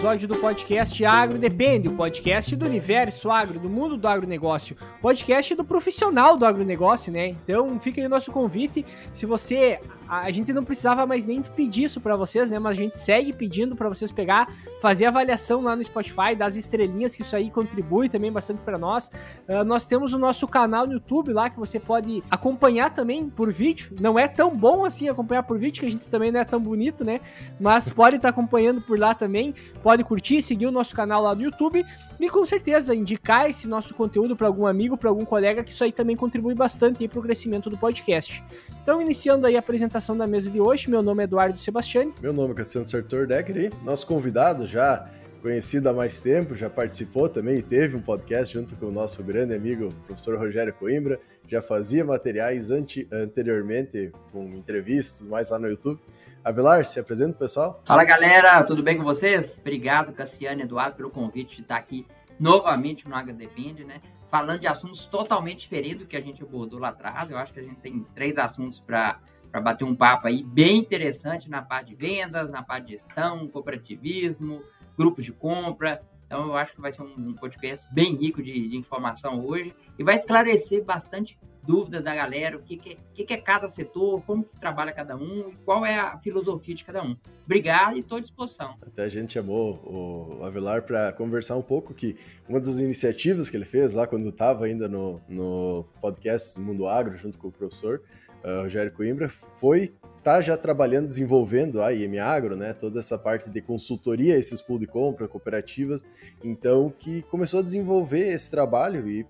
episódio do podcast Agro Depende, o podcast do universo agro, do mundo do agronegócio, podcast do profissional do agronegócio, né? Então fica aí o nosso convite. Se você a gente não precisava mais nem pedir isso para vocês, né? Mas a gente segue pedindo para vocês pegar, fazer avaliação lá no Spotify, das estrelinhas, que isso aí contribui também bastante para nós. Uh, nós temos o nosso canal no YouTube lá, que você pode acompanhar também por vídeo. Não é tão bom assim acompanhar por vídeo, que a gente também não é tão bonito, né? Mas pode estar tá acompanhando por lá também. Pode curtir, seguir o nosso canal lá no YouTube. E com certeza indicar esse nosso conteúdo para algum amigo, para algum colega, que isso aí também contribui bastante para o crescimento do podcast. Então, iniciando aí a apresentação da mesa de hoje, meu nome é Eduardo Sebastiani. Meu nome é Cassiano Sartor Decker e nosso convidado já conhecido há mais tempo, já participou também e teve um podcast junto com o nosso grande amigo, professor Rogério Coimbra, já fazia materiais anteriormente com entrevistas mais lá no YouTube. Avelar, se apresenta pessoal. Fala galera, tudo bem com vocês? Obrigado, Cassiano e Eduardo, pelo convite de estar aqui novamente no Depende, né? Falando de assuntos totalmente diferentes do que a gente abordou lá atrás. Eu acho que a gente tem três assuntos para bater um papo aí bem interessante na parte de vendas, na parte de gestão, cooperativismo, grupos de compra. Então eu acho que vai ser um podcast bem rico de, de informação hoje e vai esclarecer bastante dúvidas da galera, o que, que, que, que é cada setor, como que trabalha cada um, qual é a filosofia de cada um. Obrigado e estou à disposição. Até a gente chamou o Avelar para conversar um pouco que uma das iniciativas que ele fez lá quando estava ainda no, no podcast Mundo Agro, junto com o professor uh, Rogério Coimbra, foi tá já trabalhando, desenvolvendo a IM Agro, né? Toda essa parte de consultoria, esses pool de compra, cooperativas. Então, que começou a desenvolver esse trabalho e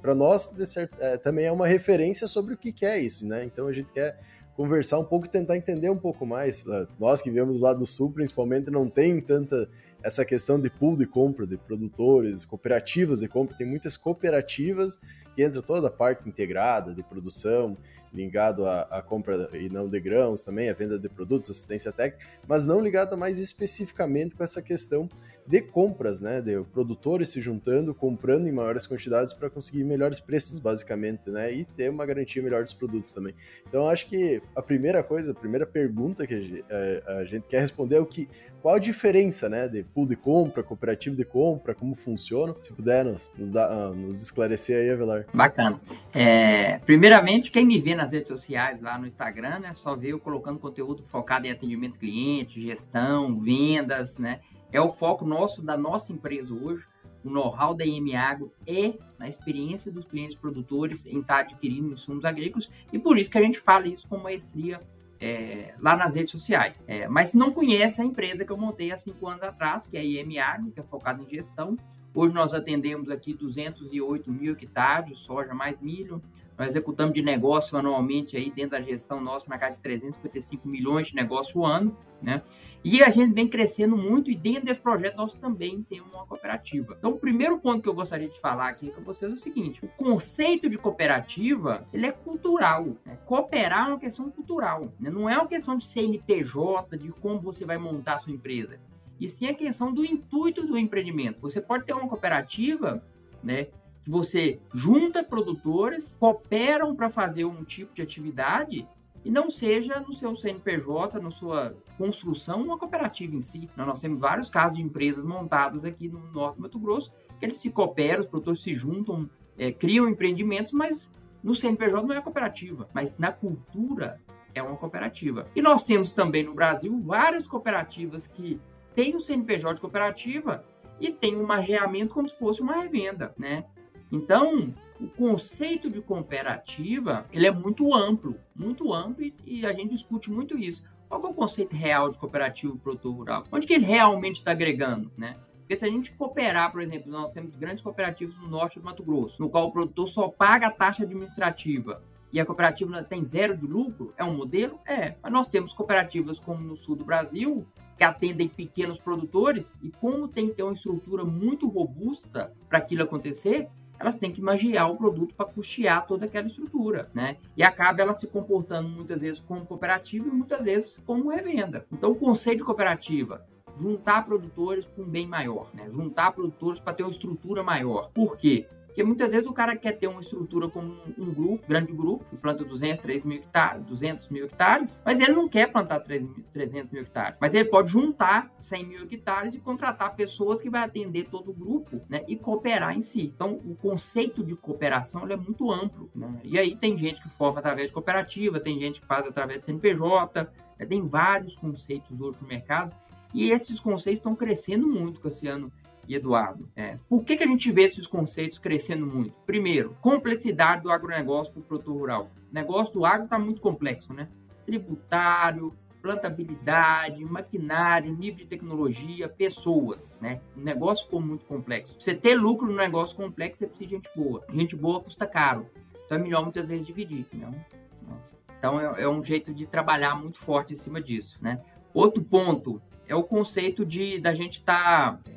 para nós certo, é, também é uma referência sobre o que, que é isso, né? Então, a gente quer conversar um pouco e tentar entender um pouco mais. Ah, nós que viemos lá do Sul, principalmente, não tem tanta essa questão de pool de compra, de produtores, cooperativas de compra. Tem muitas cooperativas que entra toda a parte integrada de produção, ligado à, à, compra e não de grãos também, a venda de produtos, assistência técnica, mas não ligado mais especificamente com essa questão de compras, né, de produtores se juntando, comprando em maiores quantidades para conseguir melhores preços, basicamente, né, e ter uma garantia melhor dos produtos também. Então, acho que a primeira coisa, a primeira pergunta que a gente quer responder é o que, qual a diferença, né, de pool de compra, cooperativo de compra, como funciona? Se puder nos, nos, dar, ah, nos esclarecer aí, Avelar. Bacana. É, primeiramente, quem me vê nas redes sociais, lá no Instagram, né, só vê eu colocando conteúdo focado em atendimento cliente, gestão, vendas, né, é o foco nosso da nossa empresa hoje. O know-how da IM Agro é na experiência dos clientes produtores em estar adquirindo insumos agrícolas e por isso que a gente fala isso com maestria é, lá nas redes sociais. É, mas se não conhece a empresa que eu montei há cinco anos atrás, que é a IM Agro, que é focada em gestão, hoje nós atendemos aqui 208 mil hectares de soja mais milho, nós executamos de negócio anualmente aí dentro da gestão nossa na casa de 355 milhões de negócio ano, né? E a gente vem crescendo muito e dentro desse projeto nós também temos uma cooperativa. Então, o primeiro ponto que eu gostaria de falar aqui com vocês é o seguinte: o conceito de cooperativa ele é cultural. Né? Cooperar é uma questão cultural, né? não é uma questão de CNPJ, de como você vai montar a sua empresa. E sim a questão do intuito do empreendimento. Você pode ter uma cooperativa, né? Que você junta produtores, cooperam para fazer um tipo de atividade e não seja no seu CNPJ, na sua construção, uma cooperativa em si. Nós temos vários casos de empresas montadas aqui no Norte do Mato Grosso, que eles se cooperam, os produtores se juntam, é, criam empreendimentos, mas no CNPJ não é cooperativa, mas na cultura é uma cooperativa. E nós temos também no Brasil várias cooperativas que têm o CNPJ de cooperativa e tem um margeamento como se fosse uma revenda, né? Então, o conceito de cooperativa ele é muito amplo, muito amplo e a gente discute muito isso. Qual é o conceito real de cooperativo produtor rural? Onde que ele realmente está agregando, né? Porque se a gente cooperar, por exemplo, nós temos grandes cooperativas no norte do Mato Grosso, no qual o produtor só paga a taxa administrativa e a cooperativa tem zero de lucro, é um modelo? É. Mas nós temos cooperativas como no sul do Brasil, que atendem pequenos produtores, e como tem que ter uma estrutura muito robusta para aquilo acontecer, elas têm que magiar o produto para custear toda aquela estrutura, né? E acaba ela se comportando muitas vezes como cooperativa e muitas vezes como revenda. Então, o conceito de cooperativa juntar produtores com um bem maior, né? Juntar produtores para ter uma estrutura maior. Por quê? Porque muitas vezes o cara quer ter uma estrutura como um grupo, grande grupo, que planta 200, 3 mil hectares, 200 mil hectares, mas ele não quer plantar 300 mil hectares. Mas ele pode juntar 100 mil hectares e contratar pessoas que vai atender todo o grupo né, e cooperar em si. Então, o conceito de cooperação é muito amplo. Né? E aí tem gente que forma através de cooperativa, tem gente que faz através de CNPJ, né? tem vários conceitos hoje no mercado. E esses conceitos estão crescendo muito, Cassiano e Eduardo. É, por que, que a gente vê esses conceitos crescendo muito? Primeiro, complexidade do agronegócio para o produtor rural. O negócio do agro está muito complexo, né? Tributário, plantabilidade, maquinário, nível de tecnologia, pessoas, né? O negócio ficou muito complexo. Você ter lucro no negócio complexo, você precisa de gente boa. Gente boa custa caro. Então é melhor muitas vezes dividir, né? Então é, é um jeito de trabalhar muito forte em cima disso, né? Outro ponto é o conceito de da gente estar tá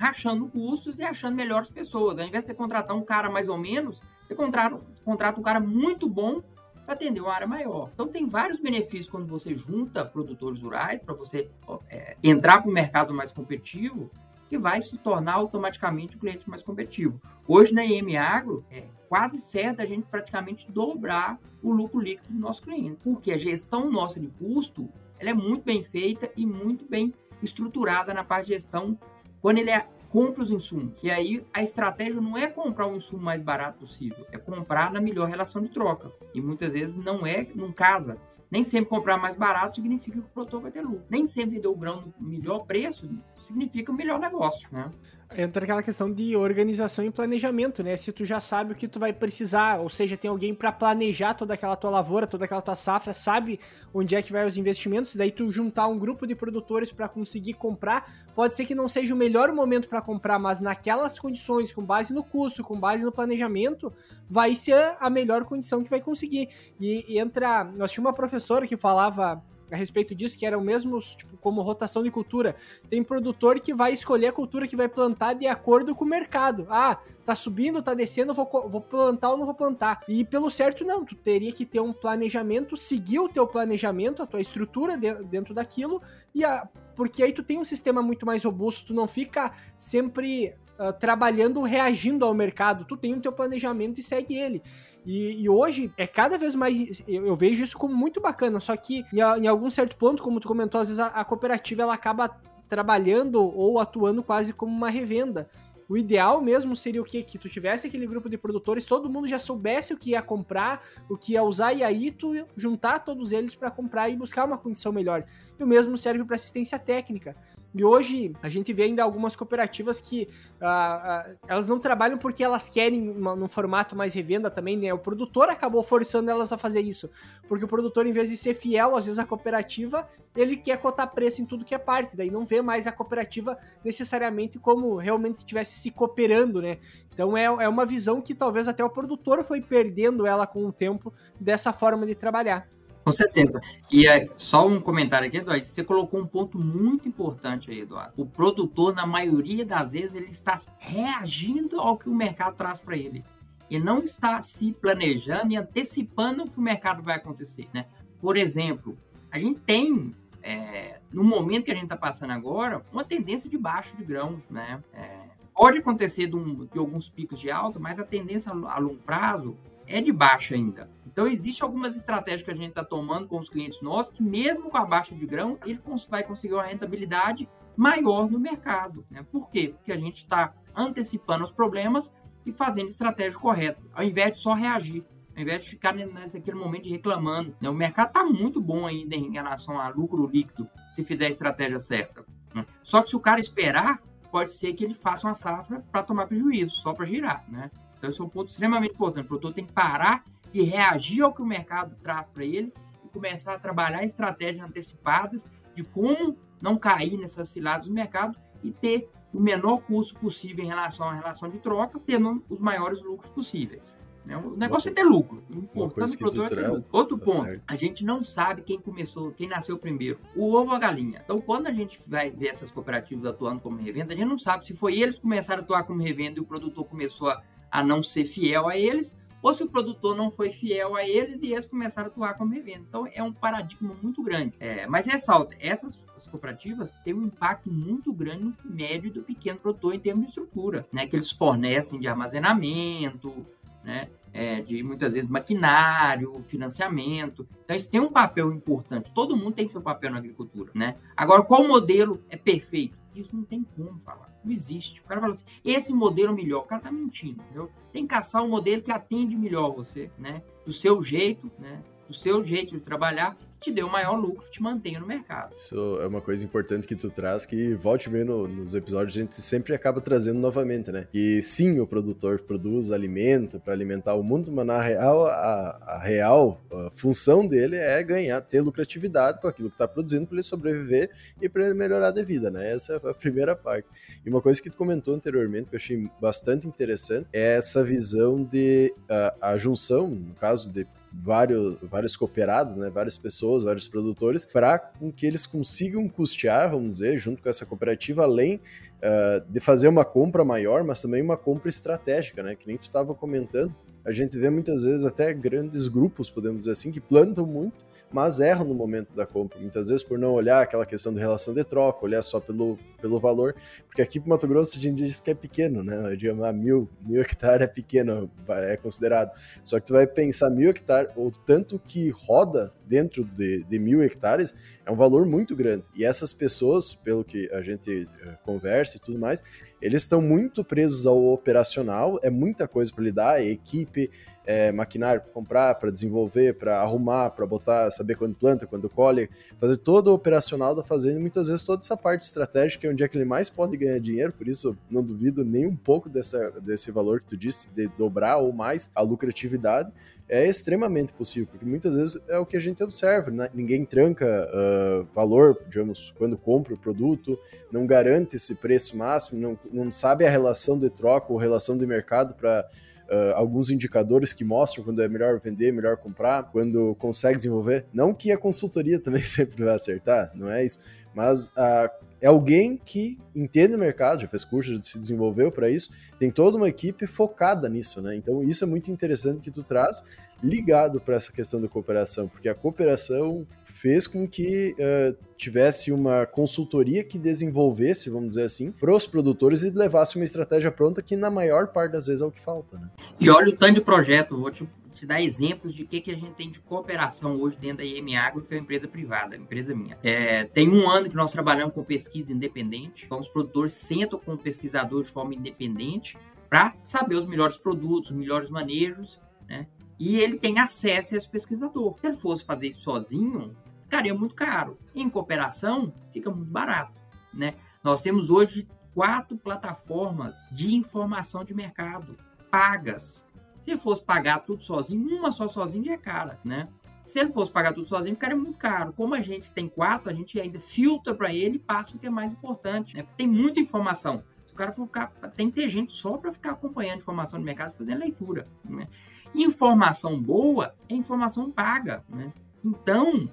rachando custos e achando melhores pessoas. Ao invés de você contratar um cara mais ou menos, você contrata, contrata um cara muito bom para atender uma área maior. Então tem vários benefícios quando você junta produtores rurais para você é, entrar para o mercado mais competitivo que vai se tornar automaticamente o cliente mais competitivo. Hoje na EM Agro é quase certo a gente praticamente dobrar o lucro líquido do nosso cliente, porque a gestão nossa de custo ela é muito bem feita e muito bem estruturada na parte de gestão quando ele é, compra os insumos. E aí a estratégia não é comprar o insumo mais barato possível, é comprar na melhor relação de troca. E muitas vezes não é, não casa. Nem sempre comprar mais barato significa que o produtor vai ter lucro. Nem sempre vender o grão no melhor preço significa o melhor negócio, né? entra aquela questão de organização e planejamento, né? Se tu já sabe o que tu vai precisar, ou seja, tem alguém para planejar toda aquela tua lavoura, toda aquela tua safra, sabe onde é que vai os investimentos, daí tu juntar um grupo de produtores para conseguir comprar, pode ser que não seja o melhor momento para comprar, mas naquelas condições, com base no custo, com base no planejamento, vai ser a melhor condição que vai conseguir. E, e entra, nós tínhamos uma professora que falava a respeito disso, que eram mesmos, tipo, como rotação de cultura. Tem produtor que vai escolher a cultura que vai plantar de acordo com o mercado. Ah, tá subindo, tá descendo, vou, vou plantar ou não vou plantar. E pelo certo, não. Tu teria que ter um planejamento, seguir o teu planejamento, a tua estrutura dentro daquilo, e a, porque aí tu tem um sistema muito mais robusto, tu não fica sempre uh, trabalhando, reagindo ao mercado. Tu tem o teu planejamento e segue ele. E, e, hoje é cada vez mais. Eu, eu, vejo isso como muito bacana. Só que em, em, algum certo ponto, como tu comentou, às vezes a, a cooperativa ela acaba trabalhando ou atuando quase como uma revenda. O ideal mesmo seria o quê? Que tu tivesse aquele grupo de produtores, todo mundo já soubesse o que ia comprar, o que ia usar, e aí tu juntar todos eles para comprar e buscar uma condição melhor. E o mesmo serve para assistência técnica. E hoje a gente vê ainda algumas cooperativas que uh, uh, elas não trabalham porque elas querem num formato mais revenda também, né? O produtor acabou forçando elas a fazer isso. Porque o produtor, em vez de ser fiel, às vezes, à cooperativa, ele quer cotar preço em tudo que é parte. Daí não vê mais a cooperativa necessariamente como realmente estivesse se cooperando, né? Então é, é uma visão que talvez até o produtor foi perdendo ela com o tempo dessa forma de trabalhar. Com certeza. E é, só um comentário aqui, Eduardo. Você colocou um ponto muito importante aí, Eduardo. O produtor, na maioria das vezes, ele está reagindo ao que o mercado traz para ele. E não está se planejando e antecipando o que o mercado vai acontecer, né? Por exemplo, a gente tem, é, no momento que a gente está passando agora, uma tendência de baixa de grãos, né? É, pode acontecer de, um, de, alguns picos de alta, mas a tendência a longo prazo é de baixa ainda. Então, existem algumas estratégias que a gente está tomando com os clientes nossos, que mesmo com a baixa de grão, ele vai conseguir uma rentabilidade maior no mercado. Né? Por quê? Porque a gente está antecipando os problemas e fazendo estratégias corretas, ao invés de só reagir, ao invés de ficar nesse aquele momento reclamando. Né? O mercado está muito bom ainda em relação a lucro líquido, se fizer a estratégia certa. Né? Só que se o cara esperar, pode ser que ele faça uma safra para tomar prejuízo, só para girar. Né? Então, esse é um ponto extremamente importante. O produtor tem que parar e reagir ao que o mercado traz para ele e começar a trabalhar estratégias antecipadas de como não cair nessas ciladas do mercado e ter o menor custo possível em relação à relação de troca, tendo os maiores lucros possíveis. Né? O negócio é ter lucro. O importante produtor é ter lucro. Outro tá ponto, certo. a gente não sabe quem começou, quem nasceu primeiro, o ovo ou a galinha. Então, quando a gente vai ver essas cooperativas atuando como revenda, a gente não sabe se foi eles que começaram a atuar como revenda e o produtor começou a a não ser fiel a eles, ou se o produtor não foi fiel a eles e eles começaram a atuar como revenda. Então é um paradigma muito grande. É, mas ressalta, essas cooperativas têm um impacto muito grande no médio e do pequeno produtor em termos de estrutura, né? Que eles fornecem de armazenamento, né? É, de muitas vezes maquinário, financiamento. Então, isso tem um papel importante. Todo mundo tem seu papel na agricultura, né? Agora, qual modelo é perfeito? Isso não tem como falar. Não existe. O cara fala assim, esse modelo melhor. O cara tá mentindo, entendeu? Tem que caçar um modelo que atende melhor você, né? Do seu jeito, né? Do seu jeito de trabalhar te dê o maior lucro, te mantenha no mercado. Isso é uma coisa importante que tu traz, que volte bem no, nos episódios, a gente sempre acaba trazendo novamente, né? E sim, o produtor produz alimento para alimentar o mundo, mas na real, a, a real a função dele é ganhar, ter lucratividade com aquilo que está produzindo para ele sobreviver e para ele melhorar de vida, né? Essa é a primeira parte. E uma coisa que tu comentou anteriormente, que eu achei bastante interessante, é essa visão de a, a junção, no caso de vários, vários cooperados, né, várias pessoas, vários produtores, para que eles consigam custear, vamos dizer, junto com essa cooperativa, além uh, de fazer uma compra maior, mas também uma compra estratégica, né, que nem tu estava comentando. A gente vê muitas vezes até grandes grupos, podemos dizer assim, que plantam muito mas erram no momento da compra, muitas vezes por não olhar aquela questão de relação de troca, olhar só pelo, pelo valor, porque aqui para Mato Grosso a gente diz que é pequeno, né? Digamos, ah, mil, mil hectares é pequeno, é considerado. Só que tu vai pensar mil hectares, ou tanto que roda dentro de, de mil hectares, é um valor muito grande. E essas pessoas, pelo que a gente eh, conversa e tudo mais, eles estão muito presos ao operacional, é muita coisa para lidar, é equipe, é, maquinário para comprar, para desenvolver, para arrumar, para botar, saber quando planta, quando colhe, fazer todo o operacional da fazenda e muitas vezes toda essa parte estratégica é onde é que ele mais pode ganhar dinheiro, por isso não duvido nem um pouco dessa, desse valor que tu disse, de dobrar ou mais a lucratividade, é extremamente possível, porque muitas vezes é o que a gente observa, né? ninguém tranca uh, valor, digamos, quando compra o produto, não garante esse preço máximo, não, não sabe a relação de troca ou relação de mercado para uh, alguns indicadores que mostram quando é melhor vender, melhor comprar, quando consegue desenvolver. Não que a consultoria também sempre vai acertar, não é isso, mas uh, é alguém que entende o mercado, já fez curso, já se desenvolveu para isso, tem toda uma equipe focada nisso, né? Então isso é muito interessante que tu traz ligado para essa questão da cooperação, porque a cooperação fez com que uh, tivesse uma consultoria que desenvolvesse, vamos dizer assim, para os produtores e levasse uma estratégia pronta que na maior parte das vezes é o que falta. Né? E olha o tanto de projeto, vou te, te dar exemplos de que, que a gente tem de cooperação hoje dentro da IM Agro, que é uma empresa privada, empresa minha. É, tem um ano que nós trabalhamos com pesquisa independente, então os produtores sentam com o pesquisador de forma independente para saber os melhores produtos, os melhores manejos, né? E ele tem acesso a esse pesquisador. Se ele fosse fazer isso sozinho, ficaria muito caro. Em cooperação, fica muito barato. Né? Nós temos hoje quatro plataformas de informação de mercado pagas. Se ele fosse pagar tudo sozinho, uma só sozinho já é cara, né? Se ele fosse pagar tudo sozinho, ficaria muito caro. Como a gente tem quatro, a gente ainda filtra para ele e passa o que é mais importante, né? Tem muita informação. Se o cara for ficar, tem que ter gente só para ficar acompanhando informação de mercado, fazendo leitura, né? Informação boa é informação paga, né? Então,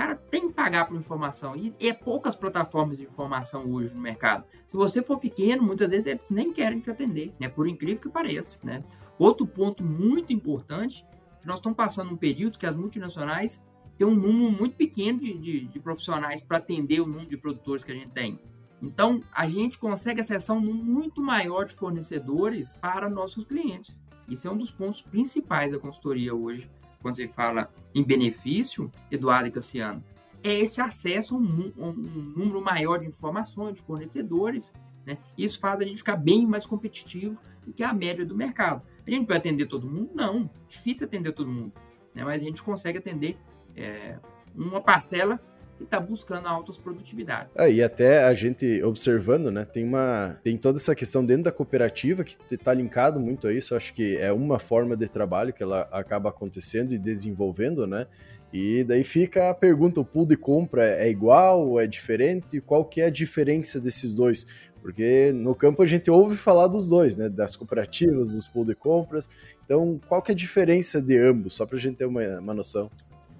cara tem que pagar por informação. E é poucas plataformas de informação hoje no mercado. Se você for pequeno, muitas vezes eles nem querem te atender, né? Por incrível que pareça, né? Outro ponto muito importante, que nós estamos passando um período que as multinacionais têm um número muito pequeno de, de, de profissionais para atender o número de produtores que a gente tem. Então, a gente consegue acessar um número muito maior de fornecedores para nossos clientes. Isso é um dos pontos principais da consultoria hoje, quando você fala em benefício, Eduardo e Cassiano, é esse acesso a um, um, número maior de informações, de fornecedores. Né? Isso faz a gente ficar bem mais competitivo do que a média do mercado. A gente vai atender todo mundo? Não, difícil atender todo mundo. Né? Mas a gente consegue atender é, uma parcela e está buscando altas produtividades. Ah, e até a gente observando, né, tem uma tem toda essa questão dentro da cooperativa que está linkado muito a isso, acho que é uma forma de trabalho que ela acaba acontecendo e desenvolvendo, né? E daí fica a pergunta, o pool de compra é igual, é diferente? Qual que é a diferença desses dois? Porque no campo a gente ouve falar dos dois, né? Das cooperativas, dos pool de compras. Então, qual que é a diferença de ambos? Só para a gente ter uma, uma noção.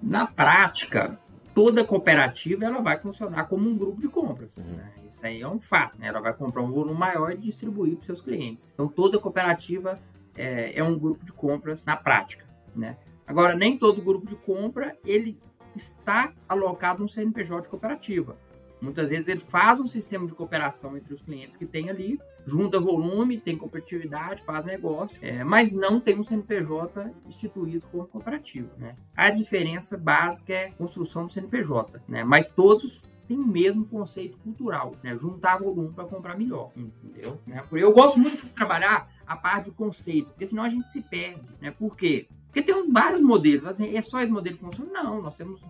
Na prática, toda cooperativa ela vai funcionar como um grupo de compras. Uhum. Né? Isso aí é um fato. Né? Ela vai comprar um volume maior e distribuir para seus clientes. Então, toda cooperativa é, é, um grupo de compras na prática. Né? Agora, nem todo grupo de compra ele está alocado no CNPJ de cooperativa. Muitas vezes ele faz um sistema de cooperação entre os clientes que tem ali, junta volume, tem competitividade, faz negócio, é, mas não tem um CNPJ instituído como cooperativo. Né? A diferença básica é a construção do CNPJ, né? mas todos têm o mesmo conceito cultural, né? juntar volume para comprar melhor, entendeu? Né? Eu gosto muito de trabalhar a parte do conceito, porque senão a gente se perde. Né? Por quê? Porque tem vários modelos. É só esse modelo que funciona? Não, nós temos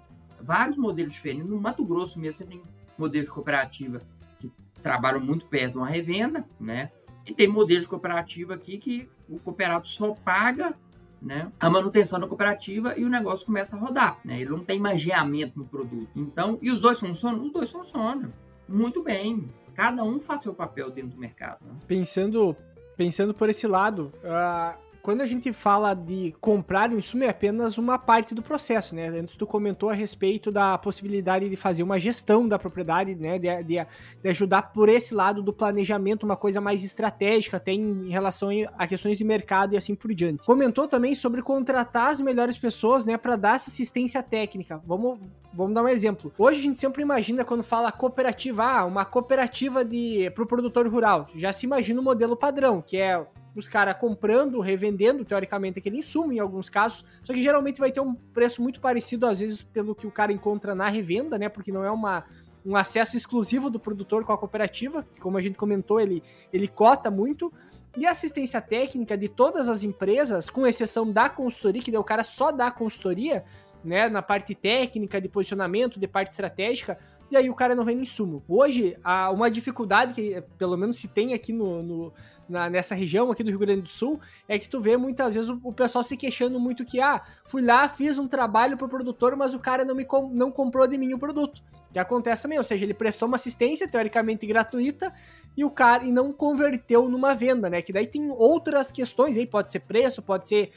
vários modelos diferentes. No Mato Grosso mesmo, você tem modelos de cooperativa que trabalham muito perto de uma revenda, né? E tem modelos de cooperativa aqui que o cooperado só paga né, a manutenção da cooperativa e o negócio começa a rodar. Né? Ele não tem magiamento no produto. Então, e os dois funcionam? Os dois funcionam muito bem. Cada um faz seu papel dentro do mercado. Né? Pensando, pensando por esse lado, uh, quando a gente fala de comprar um insumo, é apenas uma parte do processo, né? Antes tu comentou a respeito da possibilidade de fazer uma gestão da propriedade, né? De, de, de ajudar por esse lado do planejamento, uma coisa mais estratégica, até em relação a questões de mercado e assim por diante. Comentou também sobre contratar as melhores pessoas, né? Para dar essa assistência técnica. Vamos, vamos dar um exemplo. Hoje a gente sempre imagina quando fala cooperativa, ah, uma cooperativa de para o produtor rural. Já se imagina o modelo padrão, que é os caras comprando, revendendo, teoricamente, aquele insumo em alguns casos, só que geralmente vai ter um preço muito parecido, às vezes, pelo que o cara encontra na revenda, né? Porque não é uma, um acesso exclusivo do produtor com a cooperativa, como a gente comentou, ele, ele cota muito. E a assistência técnica de todas as empresas, com exceção da consultoria, que o cara só dá consultoria, né, na parte técnica, de posicionamento, de parte estratégica, e aí o cara não vem insumo. Hoje, há uma dificuldade que pelo menos se tem aqui no, no na, nessa região aqui do Rio Grande do Sul, é que tu vê muitas vezes o, o, pessoal se queixando muito que, ah, fui lá, fiz um trabalho pro produtor, mas o cara não me com, não comprou de mim o produto. Que acontece também, ou seja, ele prestou uma assistência teoricamente gratuita e o cara e não converteu numa venda, né? Que daí tem outras questões aí, pode ser preço, pode ser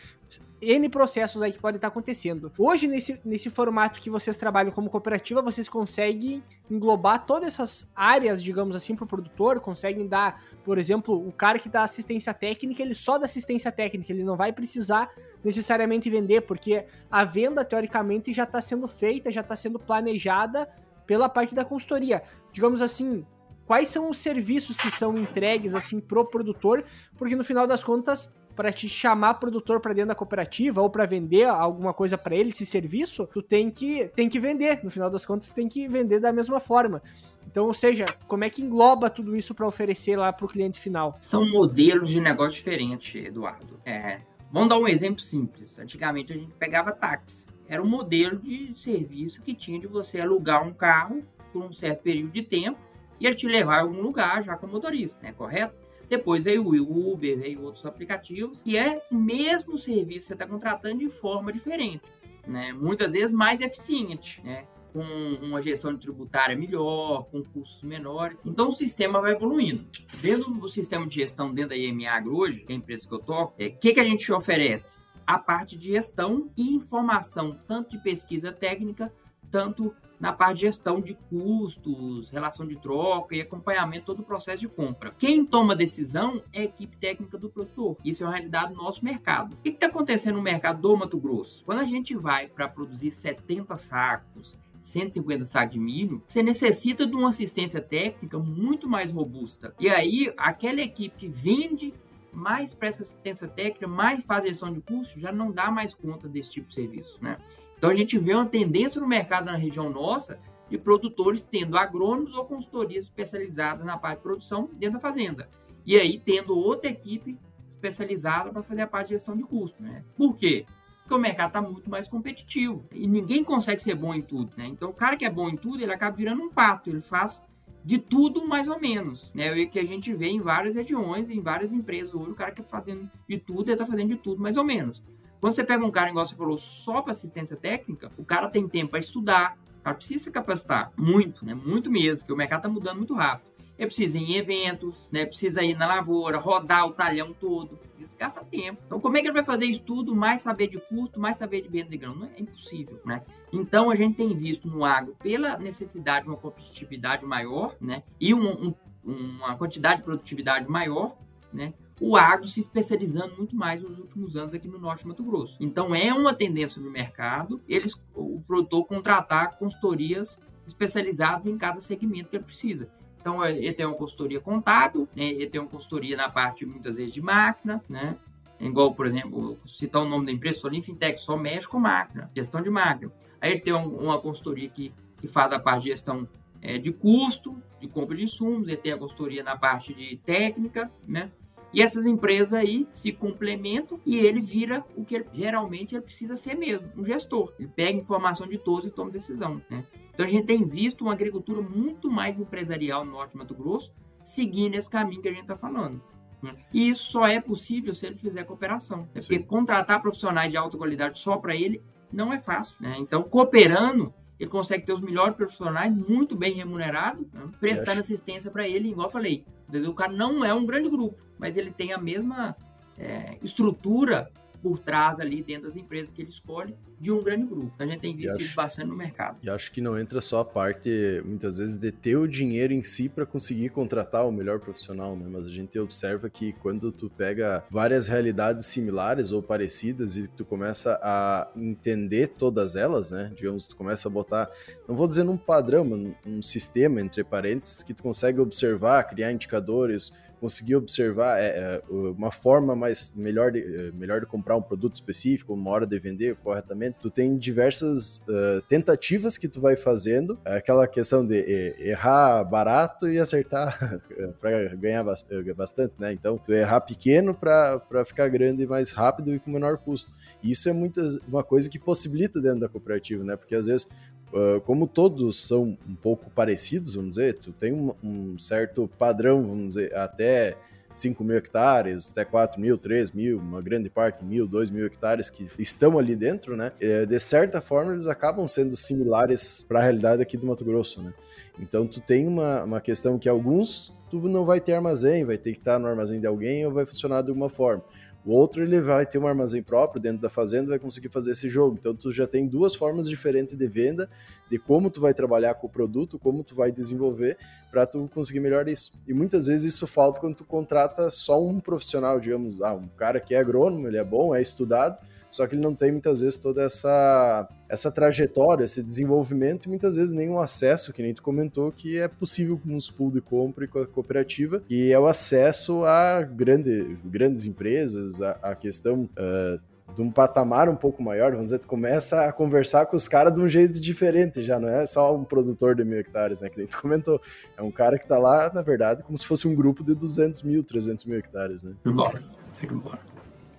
N processos aí que podem estar acontecendo. Hoje, nesse, nesse formato que vocês trabalham como cooperativa, vocês conseguem englobar todas essas áreas, digamos assim, para o produtor, conseguem dar, por exemplo, o cara que dá assistência técnica, ele só dá assistência técnica, ele não vai precisar necessariamente vender, porque a venda, teoricamente, já está sendo feita, já está sendo planejada pela parte da consultoria. Digamos assim, quais são os serviços que são entregues assim pro produtor, porque no final das contas para te chamar produtor para dentro da cooperativa ou para vender alguma coisa para ele, esse serviço, tu tem que tem que vender. No final das contas, tem que vender da mesma forma. Então, ou seja, como é que engloba tudo isso para oferecer lá para o cliente final? São modelos de negócio diferentes, Eduardo. É, vamos dar um exemplo simples. Antigamente a gente pegava táxi. Era um modelo de serviço que tinha de você alugar um carro por um certo período de tempo e ele te levar a algum lugar já com motorista, né? Correto? Depois veio o Uber, veio outros aplicativos, e é o mesmo serviço que você está contratando de forma diferente, né? Muitas vezes mais eficiente, né? com uma gestão tributária melhor, com custos menores. Então o sistema vai evoluindo. Dentro do sistema de gestão, dentro da IMA hoje, que é a empresa que eu toco, o é, que, que a gente oferece? A parte de gestão e informação, tanto de pesquisa técnica, tanto na parte de gestão de custos, relação de troca e acompanhamento todo o processo de compra. Quem toma decisão é a equipe técnica do produtor. Isso é uma realidade do nosso mercado. O que está acontecendo no mercado do Mato Grosso? Quando a gente vai para produzir 70 sacos, 150 sacos de milho, você necessita de uma assistência técnica muito mais robusta. E aí, aquela equipe que vende mais para essa assistência técnica, mais faz gestão de custo, já não dá mais conta desse tipo de serviço, né? Então a gente vê uma tendência no mercado na região nossa de produtores tendo agrônomos ou consultorias especializadas na parte de produção dentro da fazenda. E aí tendo outra equipe especializada para fazer a parte de gestão de custo. Né? Por quê? Porque o mercado está muito mais competitivo e ninguém consegue ser bom em tudo. Né? Então o cara que é bom em tudo, ele acaba virando um pato, ele faz de tudo mais ou menos, né? O que a gente vê em várias regiões, em várias empresas hoje, o cara que está fazendo de tudo, ele está fazendo de tudo mais ou menos. Quando você pega um cara, igual você falou, só para assistência técnica, o cara tem tempo para estudar, o cara precisa se capacitar muito, né? Muito mesmo, porque o mercado está mudando muito rápido. Ele precisa ir em eventos, né? Precisa ir na lavoura, rodar o talhão todo. Isso gasta tempo. Então, como é que ele vai fazer isso tudo? Mais saber de custo, mais saber de venda de grão? Não é impossível, né? Então, a gente tem visto no agro, pela necessidade de uma competitividade maior, né? E um, um, uma quantidade de produtividade maior, né? O agro se especializando muito mais nos últimos anos aqui no norte de Mato Grosso. Então é uma tendência no mercado eles o produtor contratar consultorias especializados em cada segmento que ele precisa. Então, é, ele tem uma consultoria contábil, né? ele tem uma consultoria na parte, muitas vezes, de máquina, né? Igual, por exemplo, citar o nome da empresa, Solim Fintech, só mexe com máquina, gestão de máquina. Aí ele tem uma consultoria que, que faz a parte de gestão é, de custo, de compra de insumos, ele tem a consultoria na parte de técnica, né? E essas empresas aí se complementam e ele vira o que ele, geralmente ele precisa ser mesmo, um gestor. Ele pega informação de todos e toma decisão. Né? Então a gente tem visto uma agricultura muito mais empresarial no Norte de Mato Grosso, seguindo esse caminho que a gente está falando. Né? E isso só é possível se ele fizer cooperação. Né? Porque contratar profissionais de alta qualidade só para ele não é fácil. Né? Então, cooperando, ele consegue ter os melhores profissionais, muito bem remunerados, né? prestando assistência para ele, igual eu falei. O cara não é um grande grupo, mas ele tem a mesma é, estrutura por trás ali dentro das empresas que ele escolhe de um grande grupo. A gente tem visto acho, isso bastante no mercado. E acho que não entra só a parte, muitas vezes, de ter o dinheiro em si para conseguir contratar o melhor profissional, né? Mas a gente observa que quando tu pega várias realidades similares ou parecidas e tu começa a entender todas elas, né? Digamos, tu começa a botar, não vou dizer num padrão, mas num sistema, entre parênteses, que tu consegue observar, criar indicadores, conseguir observar é, é, uma forma mais melhor de, é, melhor de comprar um produto específico, uma hora de vender corretamente. Tu tem diversas uh, tentativas que tu vai fazendo, aquela questão de errar barato e acertar para ganhar bastante, né? Então, tu errar pequeno para ficar grande mais rápido e com menor custo. Isso é muitas, uma coisa que possibilita dentro da cooperativa, né? Porque às vezes Uh, como todos são um pouco parecidos, vamos dizer, tu tem um, um, certo padrão, vamos dizer, até 5 mil hectares, até 4 mil, 3 mil, uma grande parte, mil, 2 mil hectares que estão ali dentro, né? É, de certa forma, eles acabam sendo similares para a realidade aqui do Mato Grosso, né? Então, tu tem uma, uma questão que alguns tu não vai ter armazém, vai ter que estar no armazém de alguém ou vai funcionar de alguma forma. O outro ele vai ter um armazém próprio dentro da fazenda, vai conseguir fazer esse jogo. Então tu já tem duas formas diferentes de venda, de como tu vai trabalhar com o produto, como tu vai desenvolver para tu conseguir melhor isso. E muitas vezes isso falta quando tu contrata só um profissional, digamos, ah, um cara que é agrônomo, ele é bom, é estudado, só que ele não tem muitas vezes toda essa, essa trajetória, esse desenvolvimento e muitas vezes nenhum acesso, que nem tu comentou, que é possível com os pool de compra e com a cooperativa, que é o acesso a grande, grandes empresas, a, a questão. Uh, de um patamar um pouco maior, vamos dizer, tu começa a conversar com os caras de um jeito diferente já, não é só um produtor de mil hectares, né, que nem tu comentou, é um cara que tá lá, na verdade, como se fosse um grupo de 200 mil, 300 mil hectares, né. Embora, embora.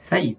Isso aí.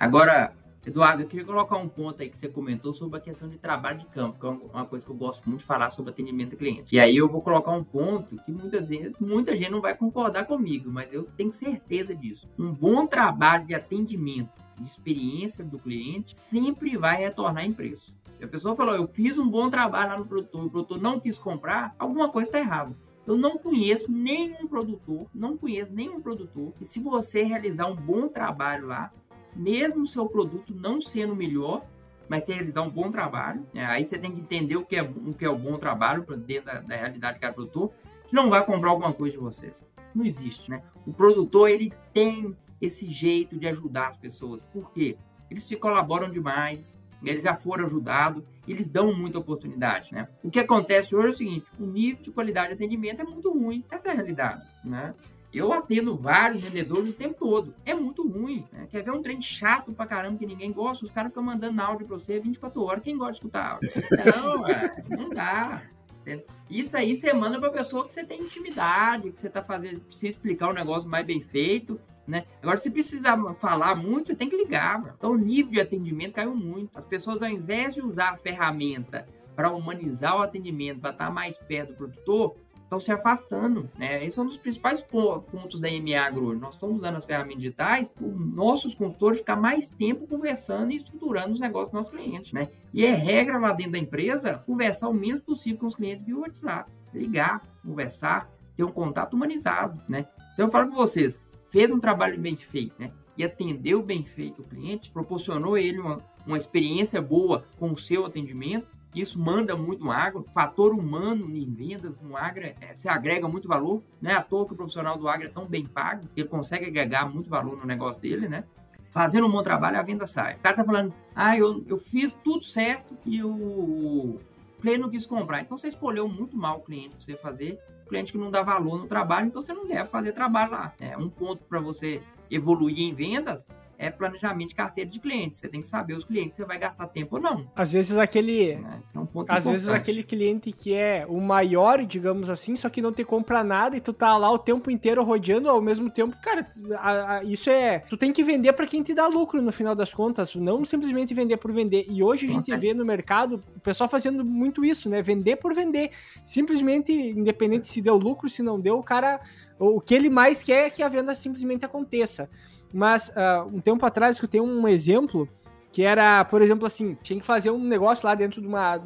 Agora, Eduardo, eu queria colocar um ponto aí que você comentou sobre a questão de trabalho de campo, que é uma coisa que eu gosto muito de falar sobre atendimento ao cliente. E aí eu vou colocar um ponto que muitas vezes muita gente não vai concordar comigo, mas eu tenho certeza disso. Um bom trabalho de atendimento, de experiência do cliente, sempre vai retornar em preço. Se a pessoa falou, eu fiz um bom trabalho lá no produtor, o produtor não quis comprar, alguma coisa está errada. Eu não conheço nenhum produtor, não conheço nenhum produtor, e se você realizar um bom trabalho lá, mesmo o seu produto não sendo melhor, mas você realizar um bom trabalho, né? aí você tem que entender o que é, o que é o bom trabalho dentro da, da realidade de cada produtor, que não vai comprar alguma coisa de você. Isso não existe, né? O produtor, ele tem esse jeito de ajudar as pessoas. Por quê? Eles se colaboram demais, eles já foram ajudados, eles dão muita oportunidade, né? O que acontece hoje é o seguinte, o nível de qualidade de atendimento é muito ruim. Essa é a realidade, né? Eu atendo vários vendedores o tempo todo. É muito ruim. Né? Quer ver um trem chato pra caramba que ninguém gosta? Os caras ficam mandando áudio pra você 24 horas. Quem gosta de escutar áudio? Não, é, não dá. Isso aí você manda pra pessoa que você tem intimidade, que você tá fazendo, precisa explicar o um negócio mais bem feito. Né? Agora, se precisar falar muito, você tem que ligar. Mano. Então, o nível de atendimento caiu muito. As pessoas, ao invés de usar a ferramenta para humanizar o atendimento, para estar tá mais perto do produtor, estão se afastando. Né? Esse é um dos principais pontos da MA Agro. Nós estamos usando as ferramentas digitais, os nossos consultores ficar mais tempo conversando e estruturando os negócios dos nossos clientes. Né? E é regra lá dentro da empresa conversar o menos possível com os clientes via WhatsApp. Ligar, conversar, ter um contato humanizado. Né? Então eu falo para vocês, fez um trabalho bem feito, né? E atendeu bem feito o cliente, proporcionou ele uma, uma experiência boa com o seu atendimento, isso manda muito no agro. Fator humano em vendas no agro é, se agrega muito valor. Não é à toa que o profissional do agro é tão bem pago, ele consegue agregar muito valor no negócio dele, né? Fazendo um bom trabalho, a venda sai. O cara tá falando, ah, eu, eu fiz tudo certo e o, cliente não quis comprar. Então você escolheu muito mal o cliente para você fazer, o cliente que não dá valor no trabalho, então você não deve fazer trabalho lá. É um ponto para você evoluir em vendas é planejamento de carteira de clientes. Você tem que saber os clientes você vai gastar tempo ou não. Às vezes aquele. É, é um às vezes aquele cliente que é o maior, digamos assim, só que não te compra nada e tu tá lá o tempo inteiro rodeando ao mesmo tempo. Cara, a, a, isso é. Tu tem que vender para quem te dá lucro no final das contas, não simplesmente vender por vender. E hoje a gente vê no mercado o pessoal fazendo muito isso, né? Vender por vender. Simplesmente, independente se deu lucro, se não deu, o cara. O que ele mais quer é que a venda simplesmente aconteça. Mas uh, um tempo atrás que eu tenho um exemplo que era, por exemplo, assim, tinha que fazer um negócio lá dentro de uma,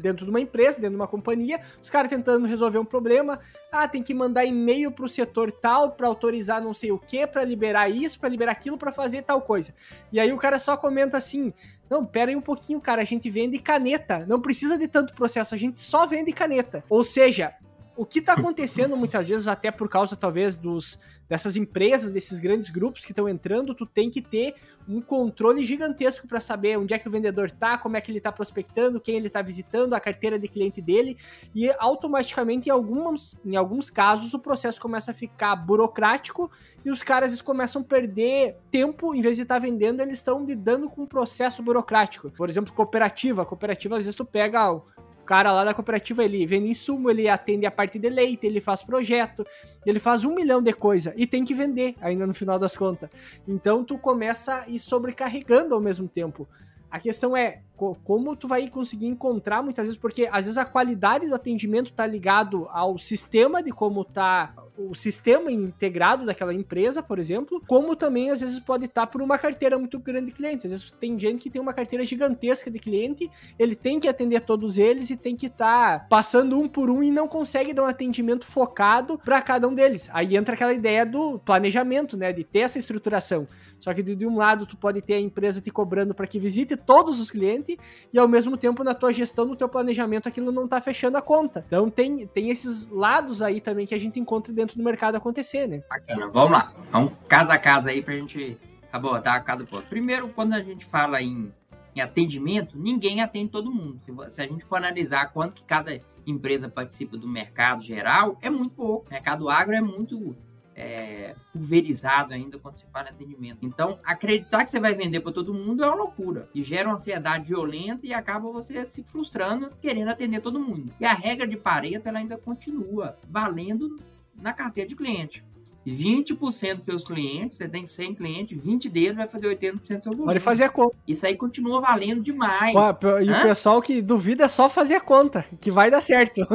dentro de uma empresa, dentro de uma companhia, os caras tentando resolver um problema, ah, tem que mandar e-mail pro setor tal para autorizar não sei o que, para liberar isso, para liberar aquilo, para fazer tal coisa. E aí o cara só comenta assim: "Não, pera aí um pouquinho, cara, a gente vende caneta, não precisa de tanto processo, a gente só vende caneta". Ou seja, o que tá acontecendo muitas vezes até por causa talvez dos dessas empresas, desses grandes grupos que estão entrando, tu tem que ter um controle gigantesco para saber onde é que o vendedor tá, como é que ele tá prospectando, quem ele tá visitando, a carteira de cliente dele, e automaticamente em alguns, em alguns casos o processo começa a ficar burocrático e os caras começam a perder tempo, em vez de estar tá vendendo, eles estão lidando com um processo burocrático. Por exemplo, cooperativa, cooperativa às vezes tu pega o cara lá da cooperativa, ele vende insumo, ele atende a parte de leite, ele faz projeto, ele faz um milhão de coisa e tem que vender ainda no final das contas. Então tu começa a ir sobrecarregando ao mesmo tempo. A questão é como tu vai conseguir encontrar muitas vezes, porque às vezes a qualidade do atendimento tá ligado ao sistema de como tá o sistema integrado daquela empresa, por exemplo, como também às vezes pode estar por uma carteira muito grande de clientes. Às vezes tem gente que tem uma carteira gigantesca de cliente, ele tem que atender todos eles e tem que estar passando um por um e não consegue dar um atendimento focado para cada um deles. Aí entra aquela ideia do planejamento, né, de ter essa estruturação. Só que de um lado tu pode ter a empresa te cobrando para que visite todos os clientes e ao mesmo tempo na tua gestão, no teu planejamento, aquilo não tá fechando a conta. Então tem, tem esses lados aí também que a gente encontra dentro do mercado acontecer, né? Bacana. Vamos lá. Vamos casa a casa aí pra gente abordar cada ponto. Primeiro, quando a gente fala em, em atendimento, ninguém atende todo mundo. Se a gente for analisar quanto que cada empresa participa do mercado geral, é muito pouco. O mercado agro é muito é, pulverizado ainda quando se fala em atendimento. Então, acreditar que você vai vender para todo mundo é uma loucura e gera uma ansiedade violenta e acaba você se frustrando querendo atender todo mundo. E a regra de Pareto ela ainda continua valendo na carteira de cliente. 20% dos seus clientes, você tem 100 clientes, 20 deles vai fazer 80% do seu volume. Pode fazer a conta. Isso aí continua valendo demais. e Hã? o pessoal que duvida é só fazer a conta, que vai dar certo.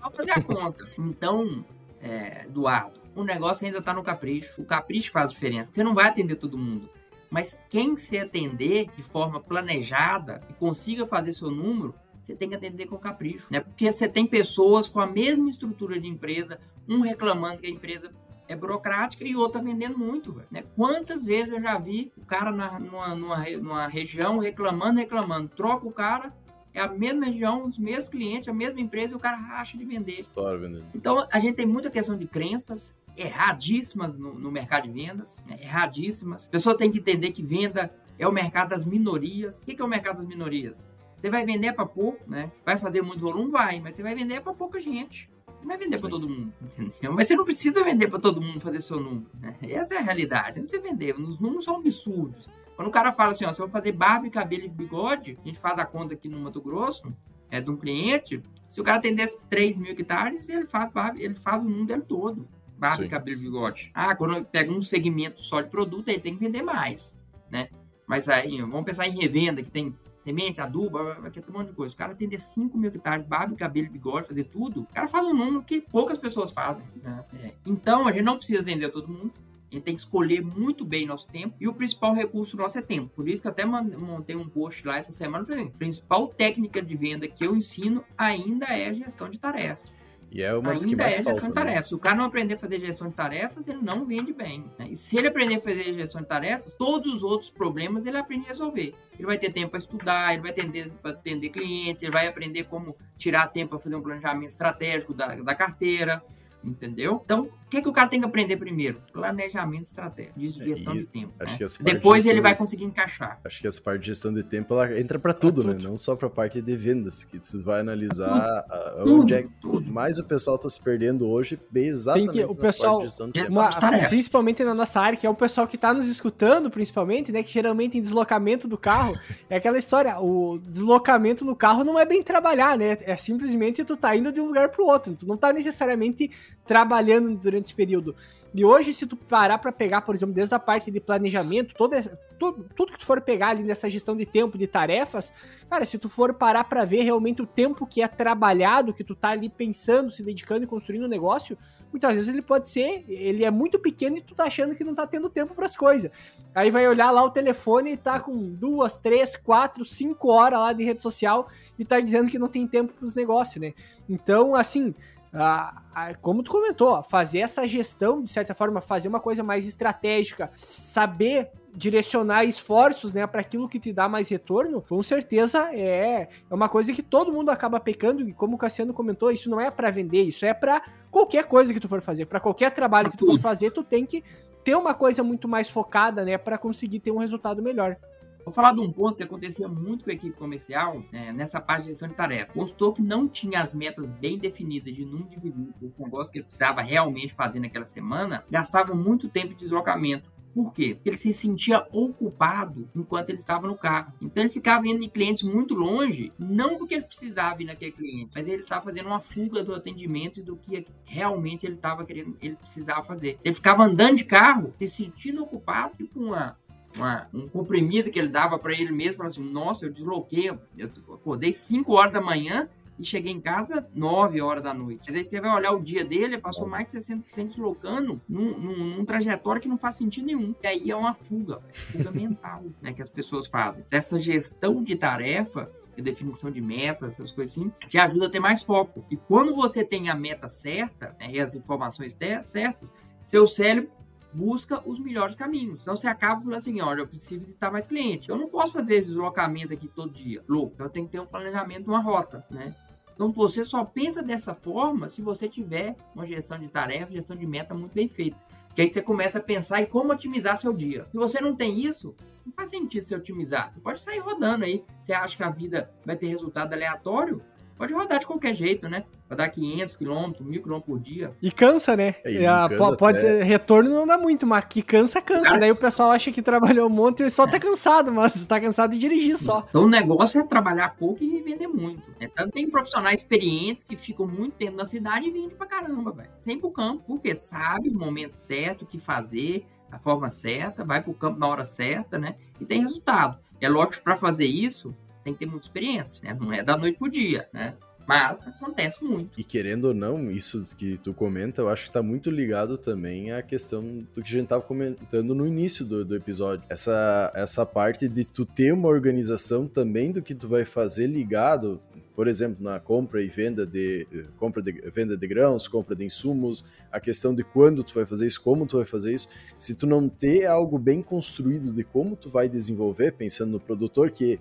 Só fazer a conta. Então, é, Eduardo, o negócio ainda está no capricho. O capricho faz diferença. Você não vai atender todo mundo. Mas quem se atender de forma planejada e consiga fazer seu número, você tem que atender com capricho. Né? Porque você tem pessoas com a mesma estrutura de empresa, um reclamando que a empresa é burocrática e outra vendendo muito. Né? Quantas vezes eu já vi o cara na, numa, numa, numa região reclamando, reclamando, troca o cara, é a mesma região, os mesmos clientes, a mesma empresa e o cara racha de vender. História. Então a gente tem muita questão de crenças, erradíssimas no, no mercado de vendas, né? erradíssimas. A pessoa tem que entender que venda é o mercado das minorias. O que é o mercado das minorias? Você vai vender para pouco, né? Vai fazer muito volume? Vai, mas você vai vender para pouca gente. Não vai vender para todo mundo, entendeu? Mas você não precisa vender para todo mundo fazer seu número. Né? Essa é a realidade. Não precisa vender. Os números são absurdos. Quando o cara fala assim, ó, se eu fazer barba, cabelo e bigode, a gente faz a conta aqui no Mato Grosso, é de um cliente, se o cara atendesse 3 mil hectares, ele faz barba, ele faz o mundo dele todo barba, Sim. cabelo e bigode. Ah, quando pega um segmento só de produto, ele tem que vender mais, né? Mas aí, vamos pensar em revenda, que tem semente, adubo, aqui tem um monte de coisa. O cara atender 5 mil hectares, barba, cabelo, bigode, fazer tudo, o cara faz um número que poucas pessoas fazem. Né? É. Então, a gente não precisa atender todo mundo. A gente tem que escolher muito bem nosso tempo. E o principal recurso nosso é tempo. Por isso que eu até montei um post lá essa semana. A principal técnica de venda que eu ensino ainda é a gestão de tarefas. E é uma das que mais é falta. Gestão de né? tarefas. Se o cara não aprender a fazer gestão de tarefas, ele não vende bem. Né? E se ele aprender a fazer gestão de tarefas, todos os outros problemas ele aprende a resolver. Ele vai ter tempo para estudar, ele vai atender para atender cliente, ele vai aprender como tirar tempo para fazer um planejamento estratégico da, da carteira, entendeu? Então, que, que o cara tem que aprender primeiro? Planejamento estratégico, de é, gestão de tempo. Né? Depois de ele vai conseguir encaixar. Acho que essa parte de gestão de tempo ela entra para tudo, pra né? Não só para a parte de vendas, que você vai analisar tudo, onde é tudo. mais o pessoal está se perdendo hoje, bem exatamente que, o pessoal, de gestão de tempo. Uma, principalmente na nossa área, que é o pessoal que está nos escutando, principalmente, né? Que geralmente em deslocamento do carro, é aquela história, o deslocamento no carro não é bem trabalhar, né? É simplesmente tu tá indo de um lugar para o outro. Tu não tá necessariamente trabalhando durante esse período. E hoje, se tu parar para pegar, por exemplo, desde a parte de planejamento, toda, tudo, tudo que tu for pegar ali nessa gestão de tempo, de tarefas, cara, se tu for parar para ver realmente o tempo que é trabalhado, que tu tá ali pensando, se dedicando e construindo um negócio, muitas vezes ele pode ser, ele é muito pequeno e tu tá achando que não tá tendo tempo para as coisas. Aí vai olhar lá o telefone e tá com duas, três, quatro, cinco horas lá de rede social e tá dizendo que não tem tempo para os negócios, né? Então, assim, ah, ah, como tu comentou, fazer essa gestão, de certa forma, fazer uma coisa mais estratégica, saber direcionar esforços, né, para aquilo que te dá mais retorno, com certeza é, é uma coisa que todo mundo acaba pecando e como o Cassiano comentou, isso não é para vender, isso é para qualquer coisa que tu for fazer, para qualquer trabalho que tu for fazer, tu tem que ter uma coisa muito mais focada, né, para conseguir ter um resultado melhor. Vou falar de um ponto que acontecia muito com a equipe comercial né, nessa parte de gestão de tarefa. Gostou que não tinha as metas bem definidas de número de visitas, negócio que ele precisava realmente fazer naquela semana, gastava muito tempo de deslocamento. Por quê? Porque ele se sentia ocupado enquanto ele estava no carro. Então ele ficava indo em clientes muito longe, não porque ele precisava ir naquele cliente, mas ele estava fazendo uma fuga do atendimento e do que realmente ele estava querendo, ele precisava fazer. Ele ficava andando de carro, se sentindo ocupado, tipo uma, uma, um comprimido que ele dava para ele mesmo, falando assim, nossa, eu desloquei, eu acordei 5 horas da manhã e cheguei em casa 9 horas da noite. Às vezes você vai olhar o dia dele, ele passou mais de 60% deslocando num, num, num, trajetório que não faz sentido nenhum. E aí é uma fuga, fuga mental, né, que as pessoas fazem. Essa gestão de tarefa de definição de metas, essas coisas assim, te ajuda a ter mais foco. E quando você tem a meta certa né, e as informações certas, seu cérebro busca os melhores caminhos. Então você acaba falando assim, olha, eu preciso visitar mais cliente. Eu não posso fazer esse deslocamento aqui todo dia, louco. Então tenho que ter um planejamento, uma rota, né? Então você só pensa dessa forma se você tiver uma gestão de tarefa, gestão de meta muito bem feita. Que aí você começa a pensar em como otimizar seu dia. Se você não tem isso, não faz sentido você otimizar. Você pode sair rodando aí. Você acha que a vida vai ter resultado aleatório? Pode rodar de qualquer jeito, né? Rodar 500 km, 1000 km por dia. E cansa, né? É, a, pode ser, retorno não dá muito, mas que cansa, cansa. Daí o pessoal acha que trabalhou um monte e só tá cansado, mas tá cansado de dirigir só. Então o negócio é trabalhar pouco e vender muito. Né? Tanto tem profissionais experientes que ficam muito tempo na cidade e vendem pra caramba, velho. Sem pro campo, porque sabe o momento certo, o que fazer, a forma certa, vai pro campo na hora certa, né? E tem resultado. É lógico que para fazer isso, tem que ter muita experiência, né? Não é da noite pro dia, né? Mas acontece muito. E querendo ou não, isso que tu comenta, eu acho que está muito ligado também à questão do que a gente estava comentando no início do, do, episódio. Essa, essa parte de tu ter uma organização também do que tu vai fazer ligado, por exemplo, na compra e venda de compra de venda de grãos, compra de insumos, a questão de quando tu vai fazer isso, como tu vai fazer isso. Se tu não ter algo bem construído de como tu vai desenvolver, pensando no produtor que